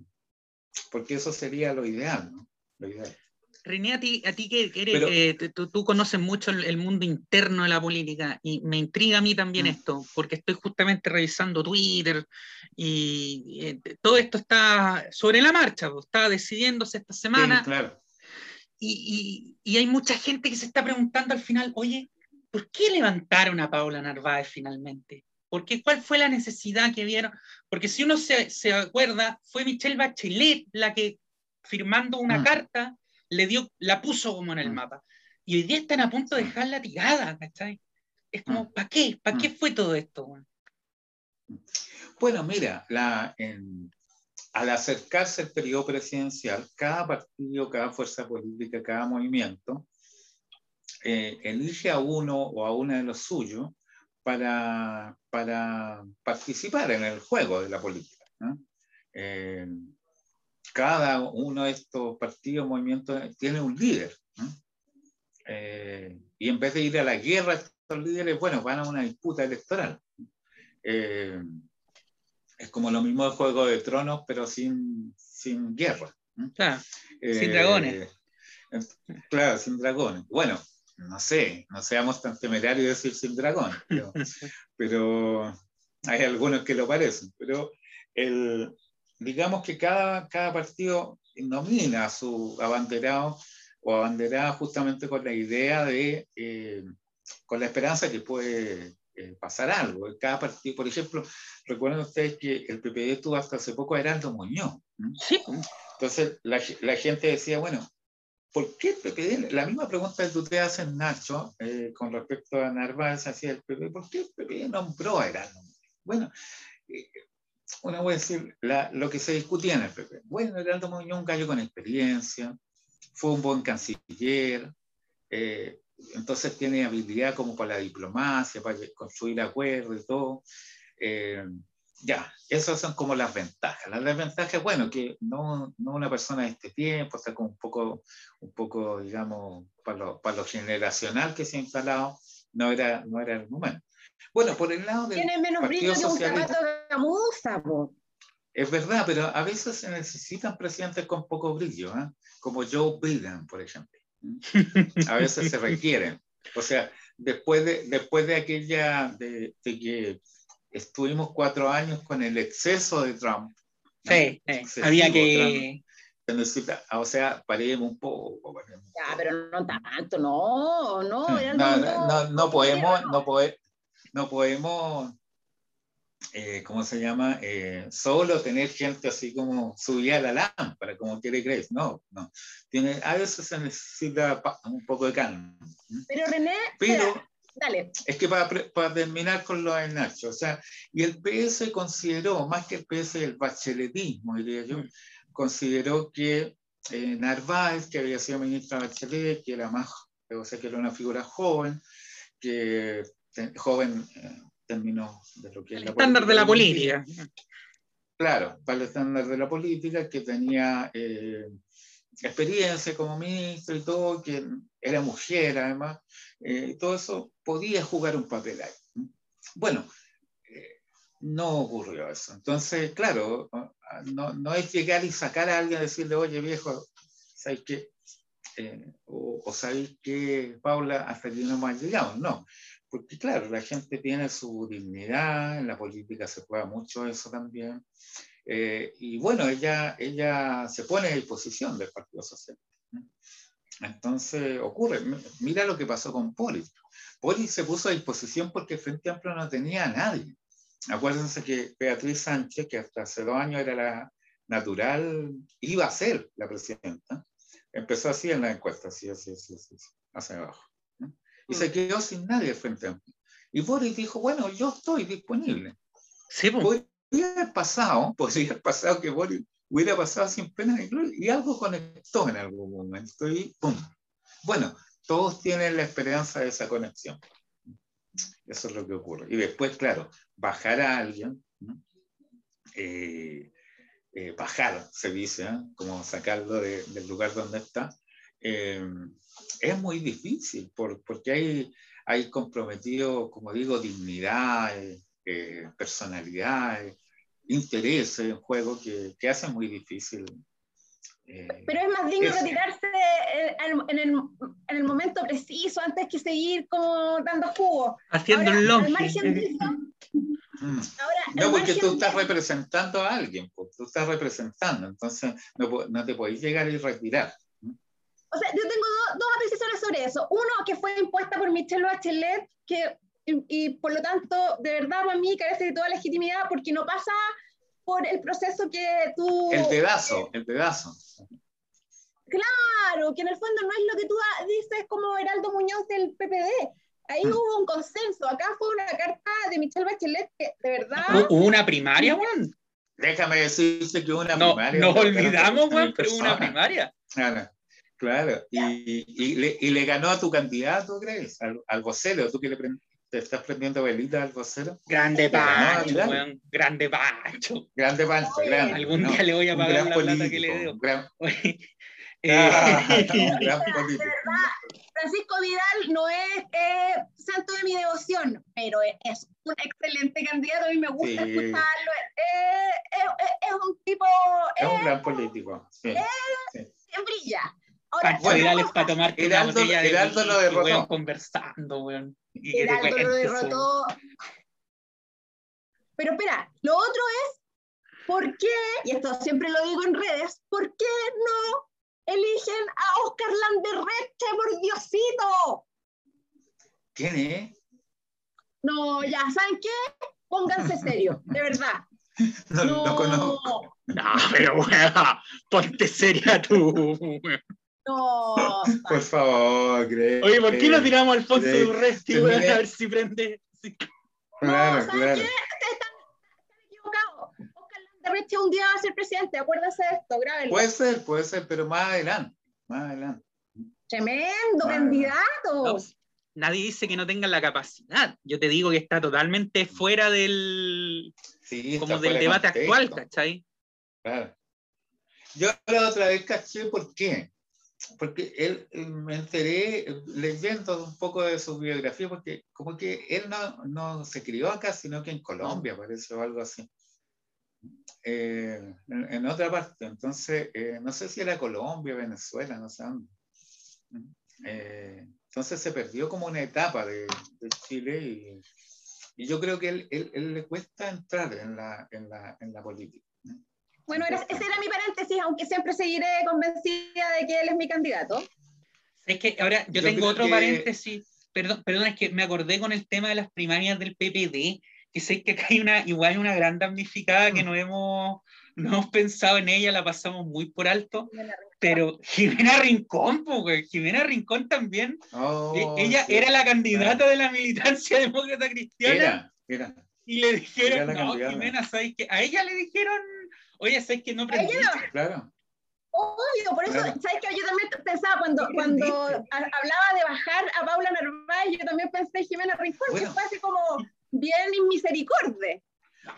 porque eso sería lo ideal, ¿no? Lo ideal. René, a ti, a ti que eres, eh, tú, conoces mucho el, mundo interno de la política y me intriga a mí también mm. esto, porque estoy justamente revisando Twitter y, todo esto está sobre la marcha, pues, está decidiéndose esta semana. claro. Y, y, hay mucha gente que se está preguntando al final, oye, ¿por qué levantaron a Paula Narváez finalmente? Porque ¿Cuál fue la necesidad que vieron? Porque si uno se, se acuerda, fue Michelle Bachelet la que firmando una mm. carta le dio, la puso como en el mm. mapa. Y hoy día están a punto de dejarla tirada, ¿cachai? Es como, mm. ¿para qué? ¿Para qué fue todo esto? Bueno, mira, la, al acercarse el periodo presidencial, cada partido, cada fuerza política, cada movimiento eh, elige a uno o a una de los suyos para, para participar en el juego de la política. Eh, cada uno de estos partidos, movimientos, tiene un líder. Eh, y en vez de ir a la guerra, estos líderes, bueno, van a una disputa electoral. Eh, es como lo mismo de Juego de Tronos, pero sin, sin guerra. Claro, sin dragones. Eh, claro, sin dragones. Bueno, no sé, no seamos tan temerarios de decir sin dragones, pero, pero hay algunos que lo parecen. Pero el, digamos que cada, cada partido nomina a su abanderado o abanderada justamente con la idea de, eh, con la esperanza que puede eh, pasar algo. Cada partido, por ejemplo, recuerden ustedes que el PPD tuvo hasta hace poco a Heraldo Muñoz. Sí. Entonces la, la, gente decía, bueno, ¿por qué el PPD? La misma pregunta que tú te haces, Nacho, eh, con respecto a Narváez hacia el PPD, ¿por qué el PPD nombró a Heraldo Bueno, bueno, voy a decir lo que se discutía en el PP. Bueno, Heraldo Muñoz un gallo con experiencia, fue un buen canciller, eh, entonces tiene habilidad como para la diplomacia, para construir acuerdos y todo. Eh, ya, esas son como las ventajas. Las desventajas, bueno, que no, no, una persona de este tiempo, está como un poco, un poco digamos, para lo, para lo generacional que se ha instalado, no era, no era el momento. Bueno, por el lado del Tiene menos brillo que un gamuza, Es verdad, pero a veces se necesitan presidentes con poco brillo, ¿eh? como Joe Biden, por ejemplo. A veces se requieren. O sea, después de, después de aquella, de, que estuvimos cuatro años con el exceso de Trump. Sí, había que... se necesita, o sea, paremos un poco. Ya, pero no tanto, no, no. No, no, no, no podemos, no podemos no podemos, eh, ¿cómo se llama? Eh, solo tener gente así como subida a la lámpara, como quiere Grace. No, no. Tiene, a veces se necesita un poco de calma. Pero René, Pero, dale. Es que para, para, terminar con lo de Nacho, o sea, y el PS consideró, más que el PS, el bacheletismo, diría yo, consideró que eh, Narváez, que había sido ministra de Bachelet, que era más, o sea, que era una figura joven, que joven eh, término de lo que es el estándar de la política. Claro, para el estándar de la política, que tenía eh, experiencia como ministro y todo, que era mujer además, eh, todo eso podía jugar un papel ahí. Bueno, eh, no ocurrió eso. Entonces, claro, no, no, es llegar y sacar a alguien y decirle, oye viejo, ¿sabes qué? o, o sabéis que Paula hasta aquí no hemos llegado. No, porque claro, la gente tiene su dignidad, en la política se juega mucho eso también. Eh, y bueno, ella, ella se pone a disposición del Partido Socialista. Entonces ocurre, mira lo que pasó con Poli. Poli se puso a disposición porque Frente Amplio no tenía a nadie. Acuérdense que Beatriz Sánchez, que hasta hace dos años era la natural, iba a ser la presidenta. Empezó así en la encuesta, así, así, así, así hacia abajo y se mm. quedó sin nadie frente a mí. Y Boris dijo, bueno, yo estoy disponible. Sí, pues. Podría haber pasado, podría haber pasado que Boris hubiera pasado sin pena ni gloria y algo conectó en algún momento y ¡pum! Bueno, todos tienen la esperanza de esa conexión. Eso es lo que ocurre. Y después, claro, bajar a alguien eh, eh, bajar, se dice, ¿eh? como sacarlo del lugar donde está, es muy difícil porque hay, hay comprometido, como digo, dignidad, personalidad, intereses en juego que, que hacen muy difícil pero es más digno retirarse en, el, en, el, momento preciso antes que seguir como dando jugo. Haciendo un long. Mm. no, porque tú estás representando a alguien, tú estás representando, entonces no, no te podéis llegar y retirar. O sea, yo tengo dos apreciaciones sobre eso. Uno, que fue impuesta por Michelle Bachelet, que, y, y, por lo tanto, de verdad, para mí carece de toda legitimidad porque no pasa por el proceso que tú... El pedazo, el pedazo. Claro, que en el fondo no es lo que tú dices como Heraldo Muñoz del PPD. Ahí mm. hubo un consenso. Acá fue una carta de Michelle Bachelet que, de verdad... ¿Hubo una primaria, Juan? Déjame decirte que una no, primaria... Nos olvidamos, Juan, pero una primaria. Claro. Claro, y, y, le, y, le, ganó a tu candidato, ¿crees? Al, al vocero, tú que le, ¿Te estás prendiendo velita al vocero? Grande Pancho, weón. Grande Pancho. Grande Pancho, grande. Algún día le voy a pagar la plata que le debo. Gran... Eh, ah, gran Francisco Vidal no es eh, santo de mi devoción, pero es un excelente candidato, a mí me gusta escucharlo. Eh, es un tipo... Es un gran político. Sí, sí. brilla. Ahora, Vidal es para tomar Heraldo, Heraldo lo derrotó. conversando, weón. Heraldo lo derrotó. Pero espera, lo otro es, ¿por qué, y esto siempre lo digo en redes, ¿por qué no eligen a Oscar Landerreche, por Diosito? ¿Quién es? No, ya, ¿saben qué? Pónganse serio, de verdad. No, no, no conozco. No, pero bueno, ponte seria tú. No. Por favor, Greg. Oye, ¿por qué no tiramos al Alfonso Urresti, a ver si prende? Claro, no, claro. Qué? Están, equivocados. Oscar Landerreche un día va a ser presidente, acuérdese de esto, grábenlo. Puede ser, puede ser, pero más adelante, más adelante. Tremendo candidato. Pues, nadie dice que no tengan la capacidad. Yo te digo que está totalmente fuera del, sí, como del debate actual, ¿cachai? Claro. Yo la otra vez caché por qué porque él, me enteré leyendo un poco de su biografía, porque como que él no, no se crió acá, sino que en Colombia, parece, o algo así. Eh, en, otra parte, entonces, eh, no sé si era Colombia, Venezuela, no sé dónde. Eh, entonces se perdió como una etapa de, de Chile y, y, yo creo que él, él, él, le cuesta entrar en la, en la, en la política. Bueno, ese era mi paréntesis, aunque siempre seguiré convencida de que él es mi candidato. Es que ahora yo, tengo otro paréntesis, perdón, perdón, es que me acordé con el tema de las primarias del PPD, que sé que acá hay una, igual una gran damnificada que mm. no hemos, no hemos pensado en ella, la pasamos muy por alto, pero Jimena Rincón, pues, Jimena Rincón también, oh, e, ella era la candidata de la militancia demócrata cristiana. Era, era. Y le dijeron, no, Jimena, ¿sabes qué? A ella le dijeron Oye, ¿sabes que no aprendí? Claro. Obvio, por eso, ¿sabes que Yo también pensaba, cuando, cuando hablaba de bajar a Paula Narváez, yo también pensé en Jimena Rincón, que fue así como bien inmisericordia.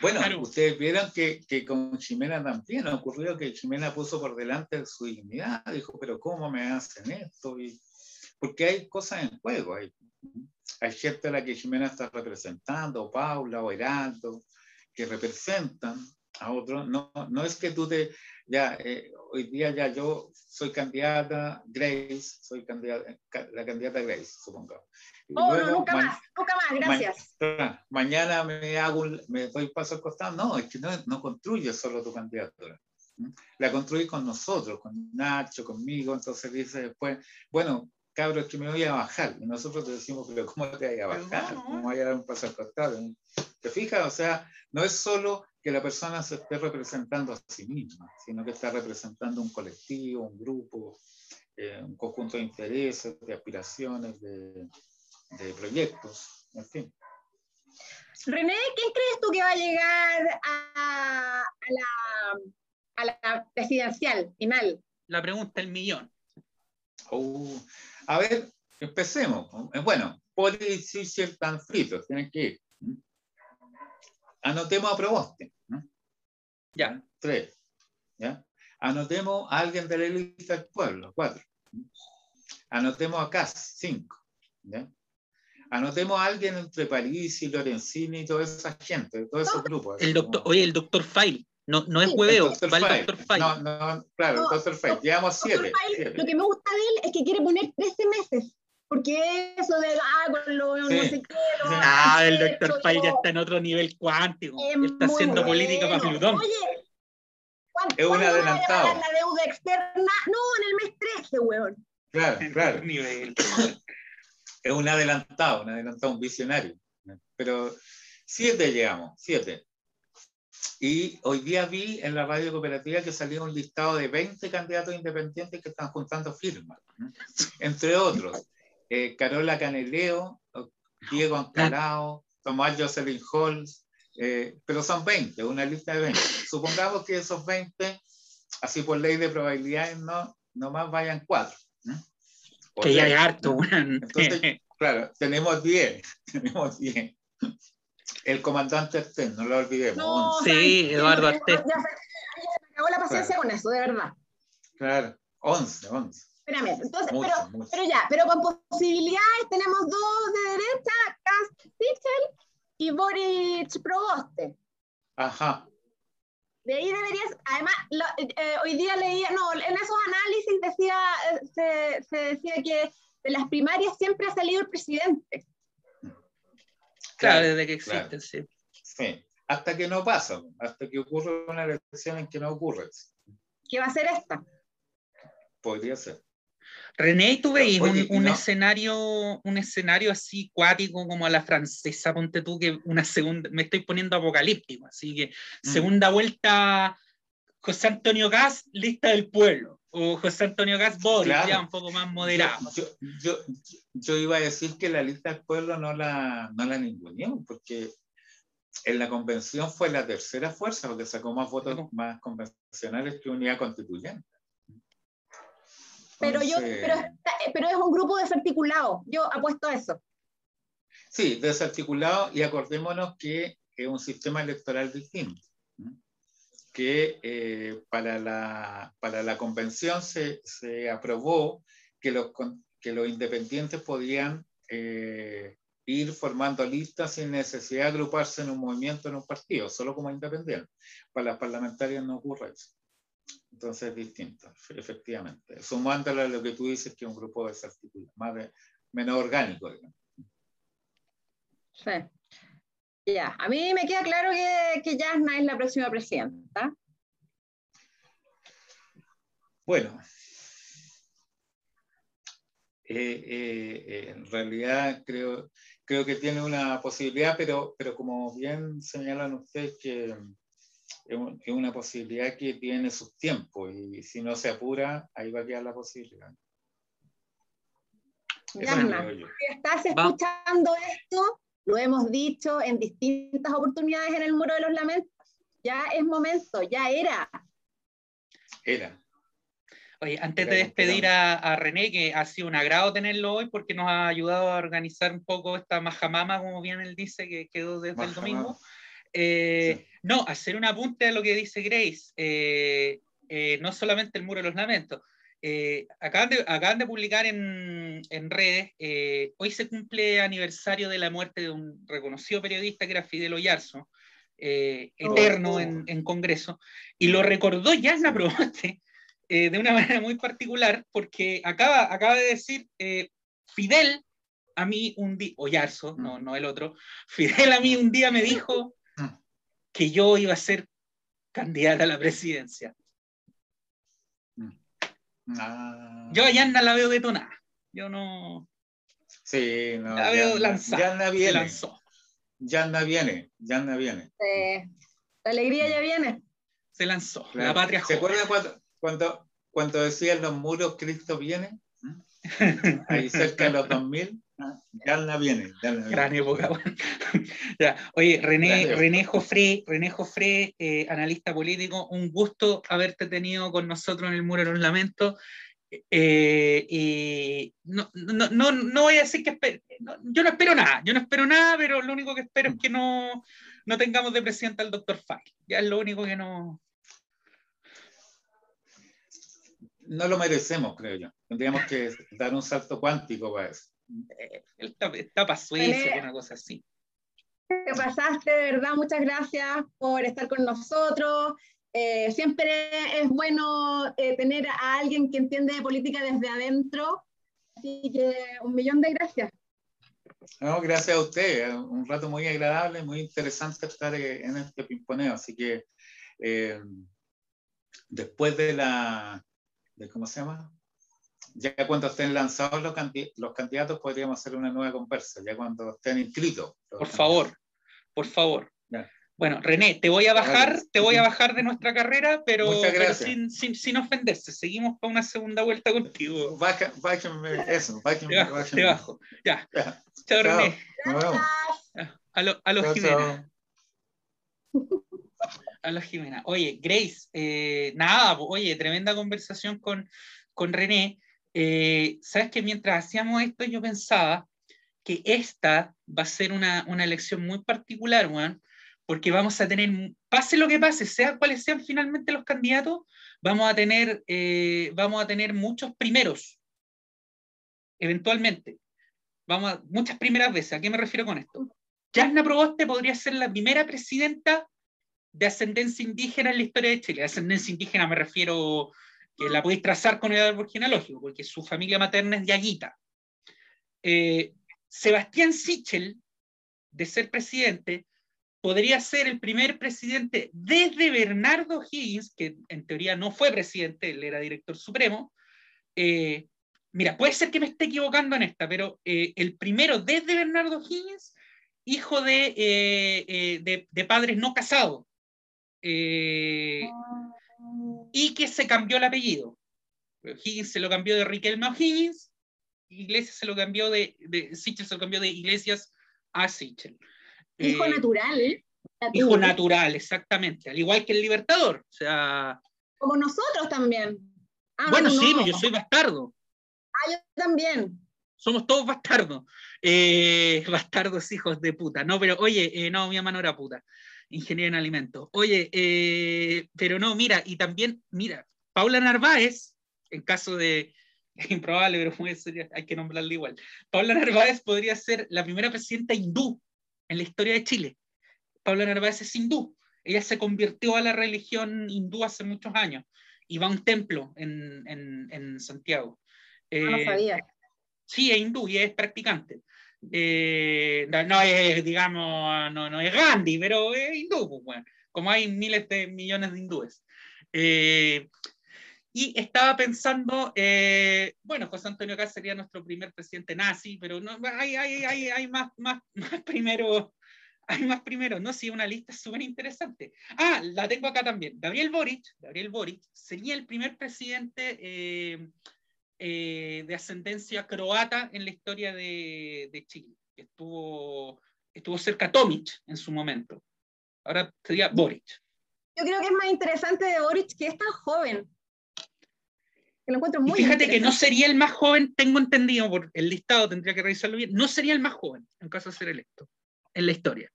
Bueno, ustedes vieron que, que, con Jimena también ocurrió que Jimena puso por delante su dignidad, dijo, pero ¿cómo me hacen esto? Y, porque hay cosas en juego, hay, hay gente a la que Jimena está representando, Paula o Heraldo, que representan a otro. No, no es que tú te, ya, eh, hoy día ya yo soy candidata Grace, soy candidata, la candidata Grace, supongo. oh, no, nunca más, nunca más, gracias. mañana me hago, me doy paso al costado. No, es que no, no construyes solo tu candidatura. La construyes con nosotros, con Nacho, conmigo. Entonces dice después, bueno, cabros, que me voy a bajar. Y nosotros te decimos, pero ¿cómo te vas a bajar? ¿Cómo voy a dar un paso al costado? ¿Te fijas? O sea, no es solo que la persona se esté representando a sí misma, sino que está representando un colectivo, un grupo, eh, un conjunto de intereses, de aspiraciones, de, de, proyectos, en fin. René, ¿quién crees tú que va a llegar a, a, la, a la, presidencial final? La pregunta, el millón. Uh, a ver, empecemos. Bueno, Poli y tan fritos, tienen que ir anotemos a Proboste. Ya. Tres. ¿ya? Anotemos a alguien de la lista del pueblo, cuatro. Anotemos a Cas, cinco. ¿ya? Anotemos a alguien entre París y Lorenzini y toda esa gente, todos esos grupos. El doctor, oye, el doctor File. No, no es hueveo, va el doctor File. No, no, claro, el doctor File. Llevamos siete, siete, Lo que me gusta de él es que quiere poner 13 meses. Porque eso de ah, con lo, no sé qué. Lo, ah, el doctor File ya está en otro nivel cuántico. está haciendo política para Plutón. Oye, es un adelantado. la deuda externa? No, en el mes 13, weón. Claro, claro. Nivel es un adelantado, un adelantado, un visionario. Pero siete llegamos, siete. Y hoy día vi en la radio cooperativa que salió un listado de 20 candidatos independientes que están juntando firmas. Entre otros, eh, Carola Caneleo, Diego Ancalao, Tomás Jocelyn Holz, eh, pero son 20, una lista de 20. Supongamos que esos 20, así por ley de probabilidades, no, más vayan cuatro que ya hay harto, Entonces, claro, tenemos 10, tenemos 10. El comandante Artés, no lo olvidemos. sí, Eduardo Artés. Ya, se me acabó la paciencia con eso, de verdad. Claro, 11, 11. Espérame, entonces, pero, pero ya, pero con posibilidades tenemos dos de derecha, Cast y Boris Proboste. Ajá. De ahí deberías, además, eh, hoy día leía, no, en esos análisis decía, eh, se, decía que de las primarias siempre ha salido el presidente. Claro, desde que existen, sí. Sí, hasta que no pasa, hasta que ocurre una elección en que no ocurre. ¿Qué va a ser esta? Podría ser. René, ¿tú veis un, escenario, un escenario así cuático como a la francesa, ponte tú, que una segunda, me estoy poniendo apocalíptico, así que mm. segunda vuelta, José Antonio Gas, lista del pueblo, o José Antonio Gas Boris, ya un poco más moderado. Yo, yo, iba a decir que la lista del pueblo no la, no la porque en la convención fue la tercera fuerza, porque sacó más votos más convencionales que unidad constituyente. Pero, yo, pero, pero es un grupo desarticulado, yo apuesto a eso. Sí, desarticulado y acordémonos que es un sistema electoral distinto, que eh, para, la, para la convención se, se aprobó que los, que los independientes podían eh, ir formando listas sin necesidad de agruparse en un movimiento, en un partido, solo como independientes. Para las parlamentarias no ocurre eso. Entonces es distinto, efectivamente. Sumándole a lo que tú dices, que es un grupo desarticulado, más de, menos orgánico. Digamos. Sí. Ya, a mí me queda claro que, que Yasna es la próxima presidenta. Bueno, eh, eh, eh, en realidad creo, creo que tiene una posibilidad, pero, pero como bien señalan ustedes que es una posibilidad que tiene sus tiempos y si no se apura, ahí va a quedar la posibilidad. estás escuchando esto, lo hemos dicho en distintas oportunidades en el Muro de los Lamentos. Ya es momento, ya era. Era. Oye, antes de despedir a, René, que ha sido un agrado tenerlo hoy porque nos ha ayudado a organizar un poco esta majamama, como bien él dice, que quedó desde el domingo. Eh, no, hacer un apunte a lo que dice Grace, eh, eh, no solamente el muro de los lamentos. acaban, de, publicar en, redes, hoy se cumple aniversario de la muerte de un reconocido periodista que era Fidel Oyarzo, eterno oh. en, Congreso, y lo recordó Yasna Proboste de una manera muy particular, porque acaba, acaba de decir, Fidel a mí un día, Oyarzo, no, no el otro, Fidel a mí un día me dijo que yo iba a ser candidata a la presidencia. Ah. Yo a Yanna la veo detonada. Yo no. Sí, no. La veo lanzada. Yanna viene. lanzó. Yanna viene. Yanna viene. La alegría ya viene. Se lanzó. La patria ¿Se acuerdan cuando, cuando, cuando decían los muros Cristo viene? Ahí cerca de los 2000. Ya viene, Gran época. Oye, René, René Jofré, René Jofré eh, analista político, un gusto haberte tenido con nosotros en el Muro de los Lamentos. Eh, y no, no, no, voy a decir que yo no espero nada, yo no espero nada, pero lo único que espero es que no, no tengamos de presidente al doctor Fay. Ya es lo único que no. No lo merecemos, creo yo. Tendríamos que dar un salto cuántico para eso. Eh, está, está para Suecia, una cosa así. Te pasaste, de verdad, muchas gracias por estar con nosotros. Eh, siempre es bueno eh, tener a alguien que entiende de política desde adentro. Así que un millón de gracias. No, gracias a usted. Un rato muy agradable, muy interesante estar en este pimponeo. Así que después de la, de, ¿cómo se llama? Ya cuando estén lanzados los, los, candidatos podríamos hacer una nueva conversa, ya cuando estén inscritos. Por favor, por favor. Bueno, René, te voy a bajar, te voy a bajar de nuestra carrera, pero, sin, sin, sin, ofenderse. Seguimos para una segunda vuelta contigo. Bájenme eso, bájenme. Te bajo, Ya. Chao, René. A, lo, a los Jimena. A los Jimena. Oye, Grace, eh, nada, oye, tremenda conversación con, con René. Eh, sabes que mientras hacíamos esto yo pensaba que esta va a ser una, una elección muy particular, Juan, porque vamos a tener, pase lo que pase, sea cuáles sean finalmente los candidatos, vamos a tener, eh, vamos a tener muchos primeros, eventualmente. Vamos muchas primeras veces. ¿A qué me refiero con esto? Jasna Proboste podría ser la primera presidenta de ascendencia indígena en la historia de Chile. Ascendencia indígena me refiero que la podéis trazar con el árbol genealógico, porque su familia materna es Yaguita. Eh, Sebastián Sichel, de ser presidente, podría ser el primer presidente desde Bernardo Higgins, que en teoría no fue presidente, él era director supremo. Eh, mira, puede ser que me esté equivocando en esta, pero eh, el primero desde Bernardo Higgins, hijo de, de, de padres no casados. Y que se cambió el apellido. Higgins se lo cambió de Riquelme a Higgins, Iglesias se lo cambió de, de Sichel se lo cambió de Iglesias a Sichel. Hijo eh, natural, ¿eh? Hijo natural, exactamente, al igual que el Libertador, o sea... Como nosotros también. Ah, bueno, sí, yo soy bastardo. Ah, yo también. Somos todos bastardos. Eh, bastardos hijos de puta. No, pero oye, no, mi mamá no era puta ingeniero en alimentos. Oye, eh, pero no, mira, y también, mira, Paula Narváez, en caso de, es improbable, pero hay que nombrarla igual. Paula Narváez podría ser la primera presidenta hindú en la historia de Chile. Paula Narváez es hindú. Ella se convirtió a la religión hindú hace muchos años y va a un templo en, en, Santiago. no eh, sabía. Sí, es hindú y es practicante. Eh, no, es, digamos, no, no, es Gandhi, pero es hindú, pues, bueno, como hay miles de millones de hindúes. Eh, y estaba pensando, eh, bueno, José Antonio Caz sería nuestro primer presidente nazi, pero no, hay, hay, hay, hay más, más, más primero, hay más primero, ¿no? Sí, una lista súper interesante. Ah, la tengo acá también. Gabriel Boric, Gabriel Boric sería el primer presidente eh, de ascendencia croata en la historia de, Chile. Estuvo, estuvo cerca Tomic en su momento. Ahora sería Boric. Yo creo que es más interesante de Boric que es tan joven. Que lo encuentro muy fíjate que no sería el más joven, tengo entendido por el listado, tendría que revisarlo bien, no sería el más joven en caso de ser electo en la historia.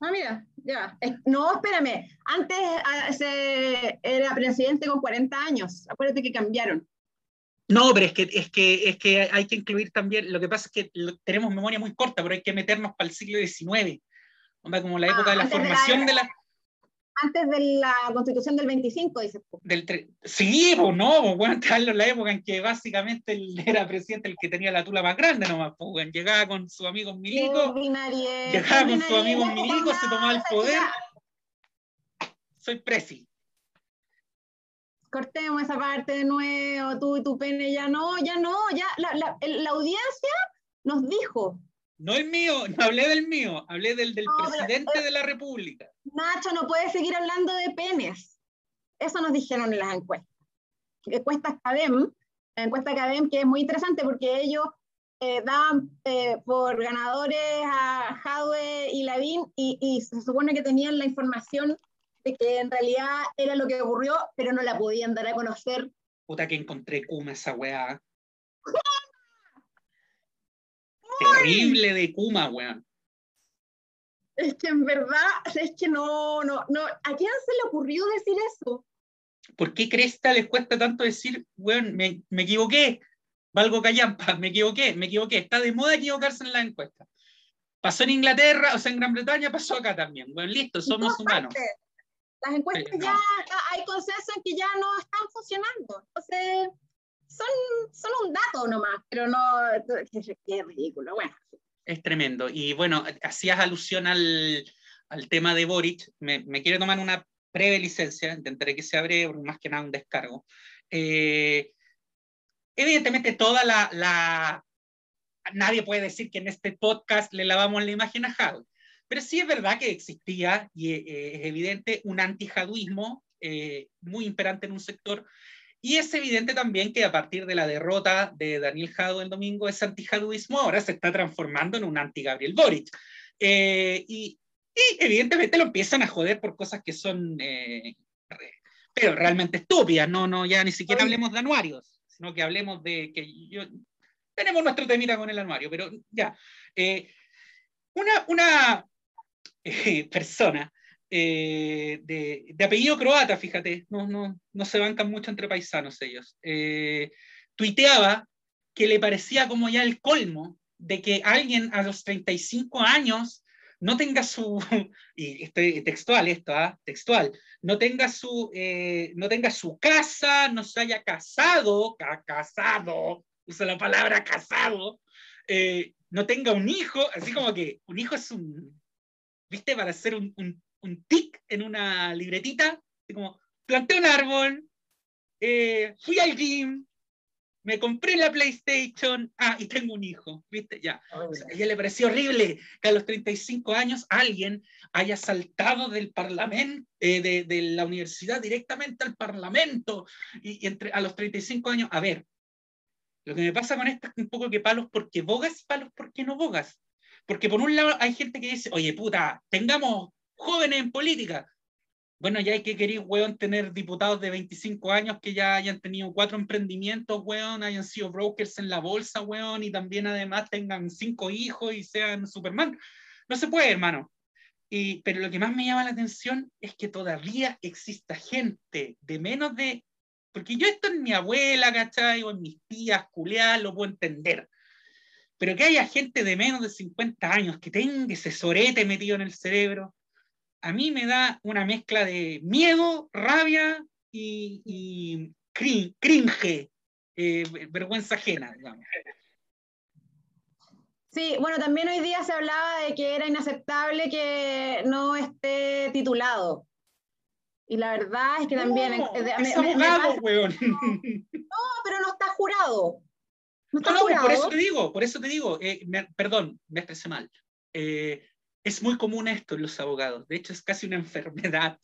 Ah, mira, ya. No, espérame. Antes ah, era presidente con 40 años. Acuérdate que cambiaron. No, pero es que, es, que, es que hay que incluir también, lo que pasa es que tenemos memoria muy corta, pero hay que meternos para el siglo XIX, como la época de la ah, formación de la, Antes de la constitución del 25, dices Del sí, pues no, bueno, la época en que básicamente él era presidente el que tenía la tula más grande nomás, pues, llegaba con sus amigos milicos, llegaba con sus amigos milicos, se tomaba el poder. Soy presi cortemos esa parte de nuevo, tú y tu pene, ya no, ya no, ya la, la, la audiencia nos dijo. No el mío, no hablé del mío, hablé del, del presidente de la República. Nacho no puede seguir hablando de penes. Eso nos dijeron en las encuestas. Encuestas CADEM, la encuesta CADEM que es muy interesante porque ellos eh, daban eh, por ganadores a Jadwe y Lavín y, y se supone que tenían la información que en realidad era lo que ocurrió, pero no la podían dar a conocer. Puta que encontré Kuma esa weá. Terrible de Kuma, weón. Es que en verdad, es que no, no, no, ¿a quién se le ocurrió decir eso? ¿Por qué Cresta les cuesta tanto decir, bueno, me, me equivoqué, valgo callampa, me equivoqué, me equivoqué, está de moda equivocarse en la encuesta? Pasó en Inglaterra, o sea, en Gran Bretaña, pasó acá también. Bueno, listo, somos humanos. Las encuestas ya, hay consenso en que ya no están funcionando. Entonces, son, son un dato nomás, pero no, qué ridículo. Bueno, es tremendo. Y bueno, hacías alusión al, al tema de Boric. Me, me, quiero tomar una breve licencia, intentaré que sea breve, más que nada un descargo. Eh, evidentemente, toda la, la, Nadie puede decir que en este podcast le lavamos la imagen a Jadwe, pero sí es verdad que existía, y eh, es evidente, un antijaduismo eh, muy imperante en un sector y es evidente también que a partir de la derrota de Daniel Jado el domingo, ese antijaduismo ahora se está transformando en un anti-Gabriel Boric. Eh, y, evidentemente lo empiezan a joder por cosas que son, eh, pero realmente estúpidas, no, no, ya ni siquiera hablemos de anuarios, sino que hablemos de que yo, tenemos nuestro temita con el anuario, pero ya. Eh, una, una persona eh, de, apellido croata, fíjate, no, no, no, se bancan mucho entre paisanos ellos, eh, tuiteaba que le parecía como ya el colmo de que alguien a los 35 años no tenga su, y estoy textual esto, ¿ah? textual, no tenga su, eh, no tenga su casa, no se haya casado, casado, usa la palabra casado, no tenga un hijo, así como que un hijo es un, viste, para ser un, un, un tic en una libretita, así como, planté un árbol, eh, fui al gym, me compré la PlayStation, ah, y tengo un hijo, ¿viste? Ya. a ella le pareció horrible que a los 35 años alguien haya saltado del parlamento, eh, de, de, la universidad directamente al parlamento, y, entre, a los 35 años, a ver, lo que me pasa con esto es un poco que palos porque bogas, palos porque no bogas. Porque por un lado hay gente que dice, oye, puta, tengamos jóvenes en política. Bueno, ya hay que querer, weón, tener diputados de 25 años que ya hayan tenido cuatro emprendimientos, weón, hayan sido brokers en la bolsa, weón, y también además tengan cinco hijos y sean Superman. No se puede, hermano. Y, pero lo que más me llama la atención es que todavía exista gente de menos de... Porque yo esto en mi abuela, ¿cachai? O en mis tías, culeadas, lo puedo entender. Pero que haya gente de menos de 50 años que tenga ese sorete metido en el cerebro, a mí me da una mezcla de miedo, rabia y, cringe, eh, vergüenza ajena, digamos. Sí, bueno, también hoy día se hablaba de que era inaceptable que no esté titulado. Y la verdad es que también... No, es abogado, weón. No, pero no está jurado. No, está jurado. por eso te digo, por eso te digo, eh, perdón, me expresé mal. Eh, es muy común esto en los abogados. De hecho, es casi una enfermedad,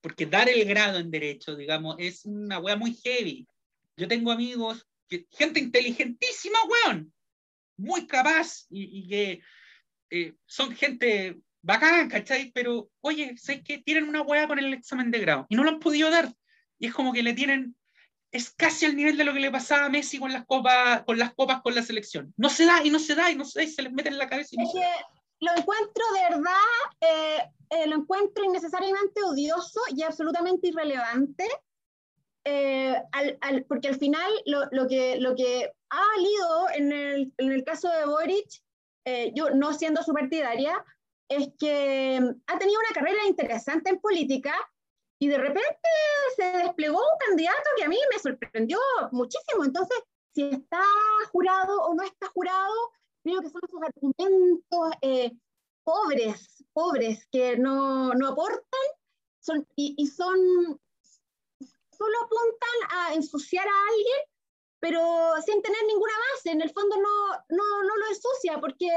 porque dar el grado en derecho, digamos, es una wea muy heavy. Yo tengo amigos, gente inteligentísima, weón, muy capaz y, que eh, son gente bacán, ¿cachai? Pero, oye, sé que tienen una wea con el examen de grado y no lo han podido dar. Y es como que le tienen, es casi al nivel de lo que le pasaba a Messi con las copas, con las copas con la selección. No se da y no se da y no se da y se les mete en la cabeza. Y no lo encuentro de verdad, eh, eh, lo encuentro innecesariamente odioso y absolutamente irrelevante, eh, al, porque al final lo, lo, que, lo que ha valido en el, en el caso de Boric, yo no siendo su partidaria, es que ha tenido una carrera interesante en política y de repente se desplegó un candidato que a mí me sorprendió muchísimo. Entonces, si está jurado o no está jurado, creo que son esos argumentos eh, pobres, pobres, que no, no aportan son, y, y, son, solo apuntan a ensuciar a alguien, pero sin tener ninguna base. En el fondo no, no, no lo ensucia porque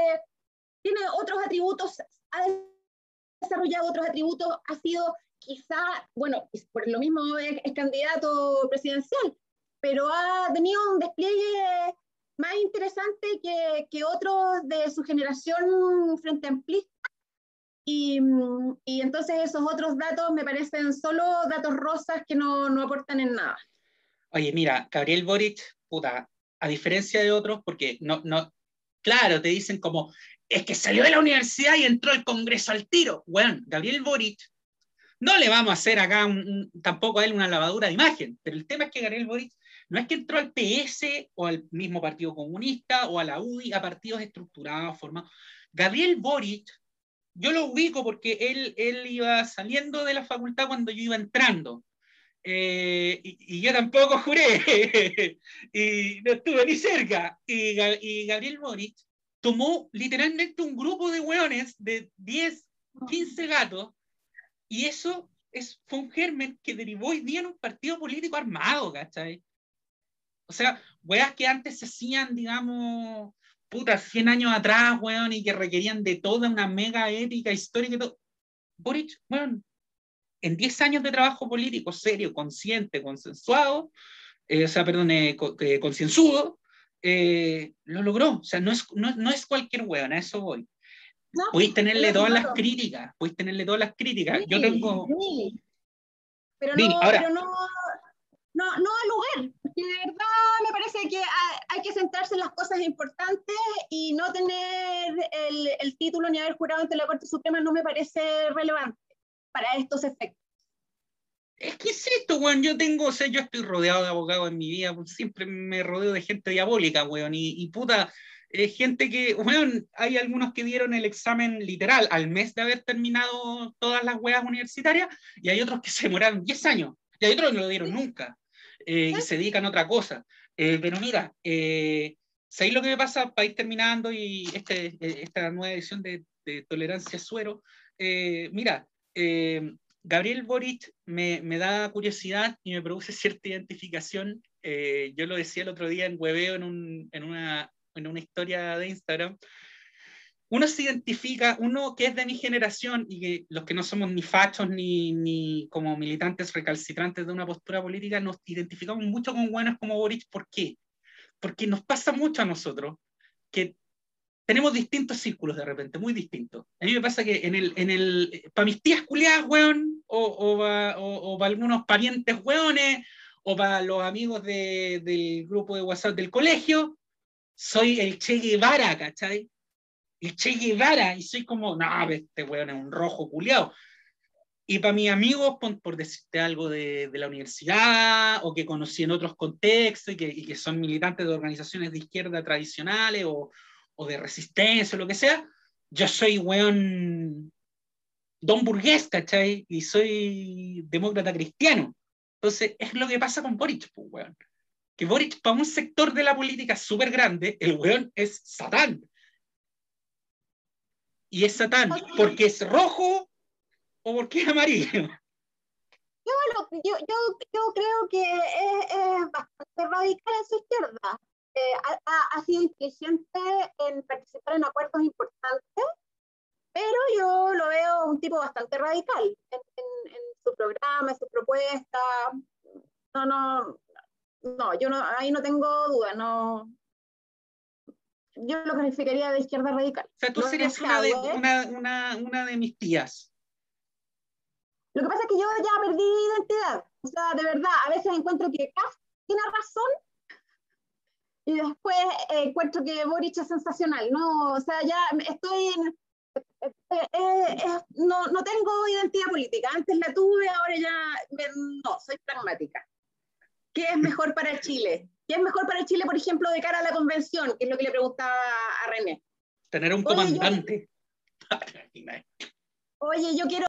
tiene otros atributos, ha desarrollado otros atributos, ha sido quizá, bueno, por lo mismo es, es candidato presidencial, pero ha tenido un despliegue más interesante que, que otros de su generación frente amplista. Y, y, entonces esos otros datos me parecen solo datos rosas que no, no aportan en nada. Oye, mira, Gabriel Boric, puta, a diferencia de otros, porque no, no, claro, te dicen como, es que salió de la universidad y entró al Congreso al tiro. Bueno, Gabriel Boric, no le vamos a hacer acá tampoco a él una lavadura de imagen, pero el tema es que Gabriel Boric no es que entró al PS o al mismo Partido Comunista o a la UDI, a partidos estructurados, formados. Gabriel Boric, yo lo ubico porque él, él iba saliendo de la facultad cuando yo iba entrando. Eh, y, yo tampoco juré, y no estuve ni cerca. Y, y, Gabriel Boric tomó literalmente un grupo de hueones de 10, 15 gatos, y eso es, fue un germen que derivó hoy día en un partido político armado, ¿cachai? O sea, weas que antes se hacían, digamos, puta, 100 años atrás, weón, y que requerían de toda una mega ética histórica y todo. Boric, weón, en 10 años de trabajo político serio, consciente, consensuado, eh, o sea, perdón, eh, eh, concienzudo, lo logró. O sea, no es, no, no es cualquier weón, a eso voy. No, podéis tenerle todas las críticas, podéis tenerle todas las críticas. Yo tengo... Pero, no, pero no, no, no al lugar, porque de verdad me parece que hay, que centrarse en las cosas importantes y no tener el, el, título ni haber jurado ante la Corte Suprema no me parece relevante para estos efectos. Es que es esto, weón. Yo tengo, o sea, yo estoy rodeado de abogados en mi vida, siempre me rodeo de gente diabólica, weón. Y, y puta, es gente que, weón, hay algunos que dieron el examen literal al mes de haber terminado todas las weas universitarias, y hay otros que se demoraron 10 años, y hay otros que no lo dieron nunca. Eh, y se dedican a otra cosa. Eh, pero mira, eh, ¿sabéis lo que me pasa para ir terminando y este, esta nueva edición de, Tolerancia Suero? mira, Gabriel Boric me, me, da curiosidad y me produce cierta identificación. yo lo decía el otro día en Webeo en, un, en, una, en una historia de Instagram uno se identifica, uno que es de mi generación y que los que no somos ni fachos ni, ni como militantes recalcitrantes de una postura política, nos identificamos mucho con buenos como Boric. ¿Por qué? Porque nos pasa mucho a nosotros que tenemos distintos círculos de repente, muy distintos. A mí me pasa que en el, en el, para mis tías culiadas, weón, o, o, para algunos parientes, weones, o para los amigos de, del grupo de WhatsApp del colegio, soy el Che Guevara, ¿cachai? el Che Guevara, y soy como, no, este weón es un rojo culiado. Y para mis amigos, por, decirte algo de, la universidad, o que conocí en otros contextos y que, son militantes de organizaciones de izquierda tradicionales o, o de resistencia o lo que sea, yo soy weón don burgués, ¿cachai? Y soy demócrata cristiano. Entonces, es lo que pasa con Boric, pues, weón. Que Boric, para un sector de la política súper grande, el weón es Satán y es Satán, porque es rojo o porque es amarillo. Yo, yo, yo, yo creo que es, bastante radical en su izquierda. Eh, ha, ha, sido inteligente en participar en acuerdos importantes, pero yo lo veo un tipo bastante radical en, en, en su programa, en su propuesta. No, no, no, yo no, ahí no tengo duda, no, yo lo calificaría de izquierda radical. O sea, tú serías una de, una, una, una de mis tías. Lo que pasa es que yo ya perdí identidad. O sea, de verdad, a veces encuentro que Kast tiene razón y después eh, encuentro que Boric es sensacional. No, o sea, ya estoy en, eh, eh, no, no, tengo identidad política. Antes la tuve, ahora ya no, soy pragmática. ¿Qué es mejor para Chile? ¿Qué es mejor para Chile, por ejemplo, de cara a la convención? Que es lo que le preguntaba a René. Tener un comandante. Oye, yo quiero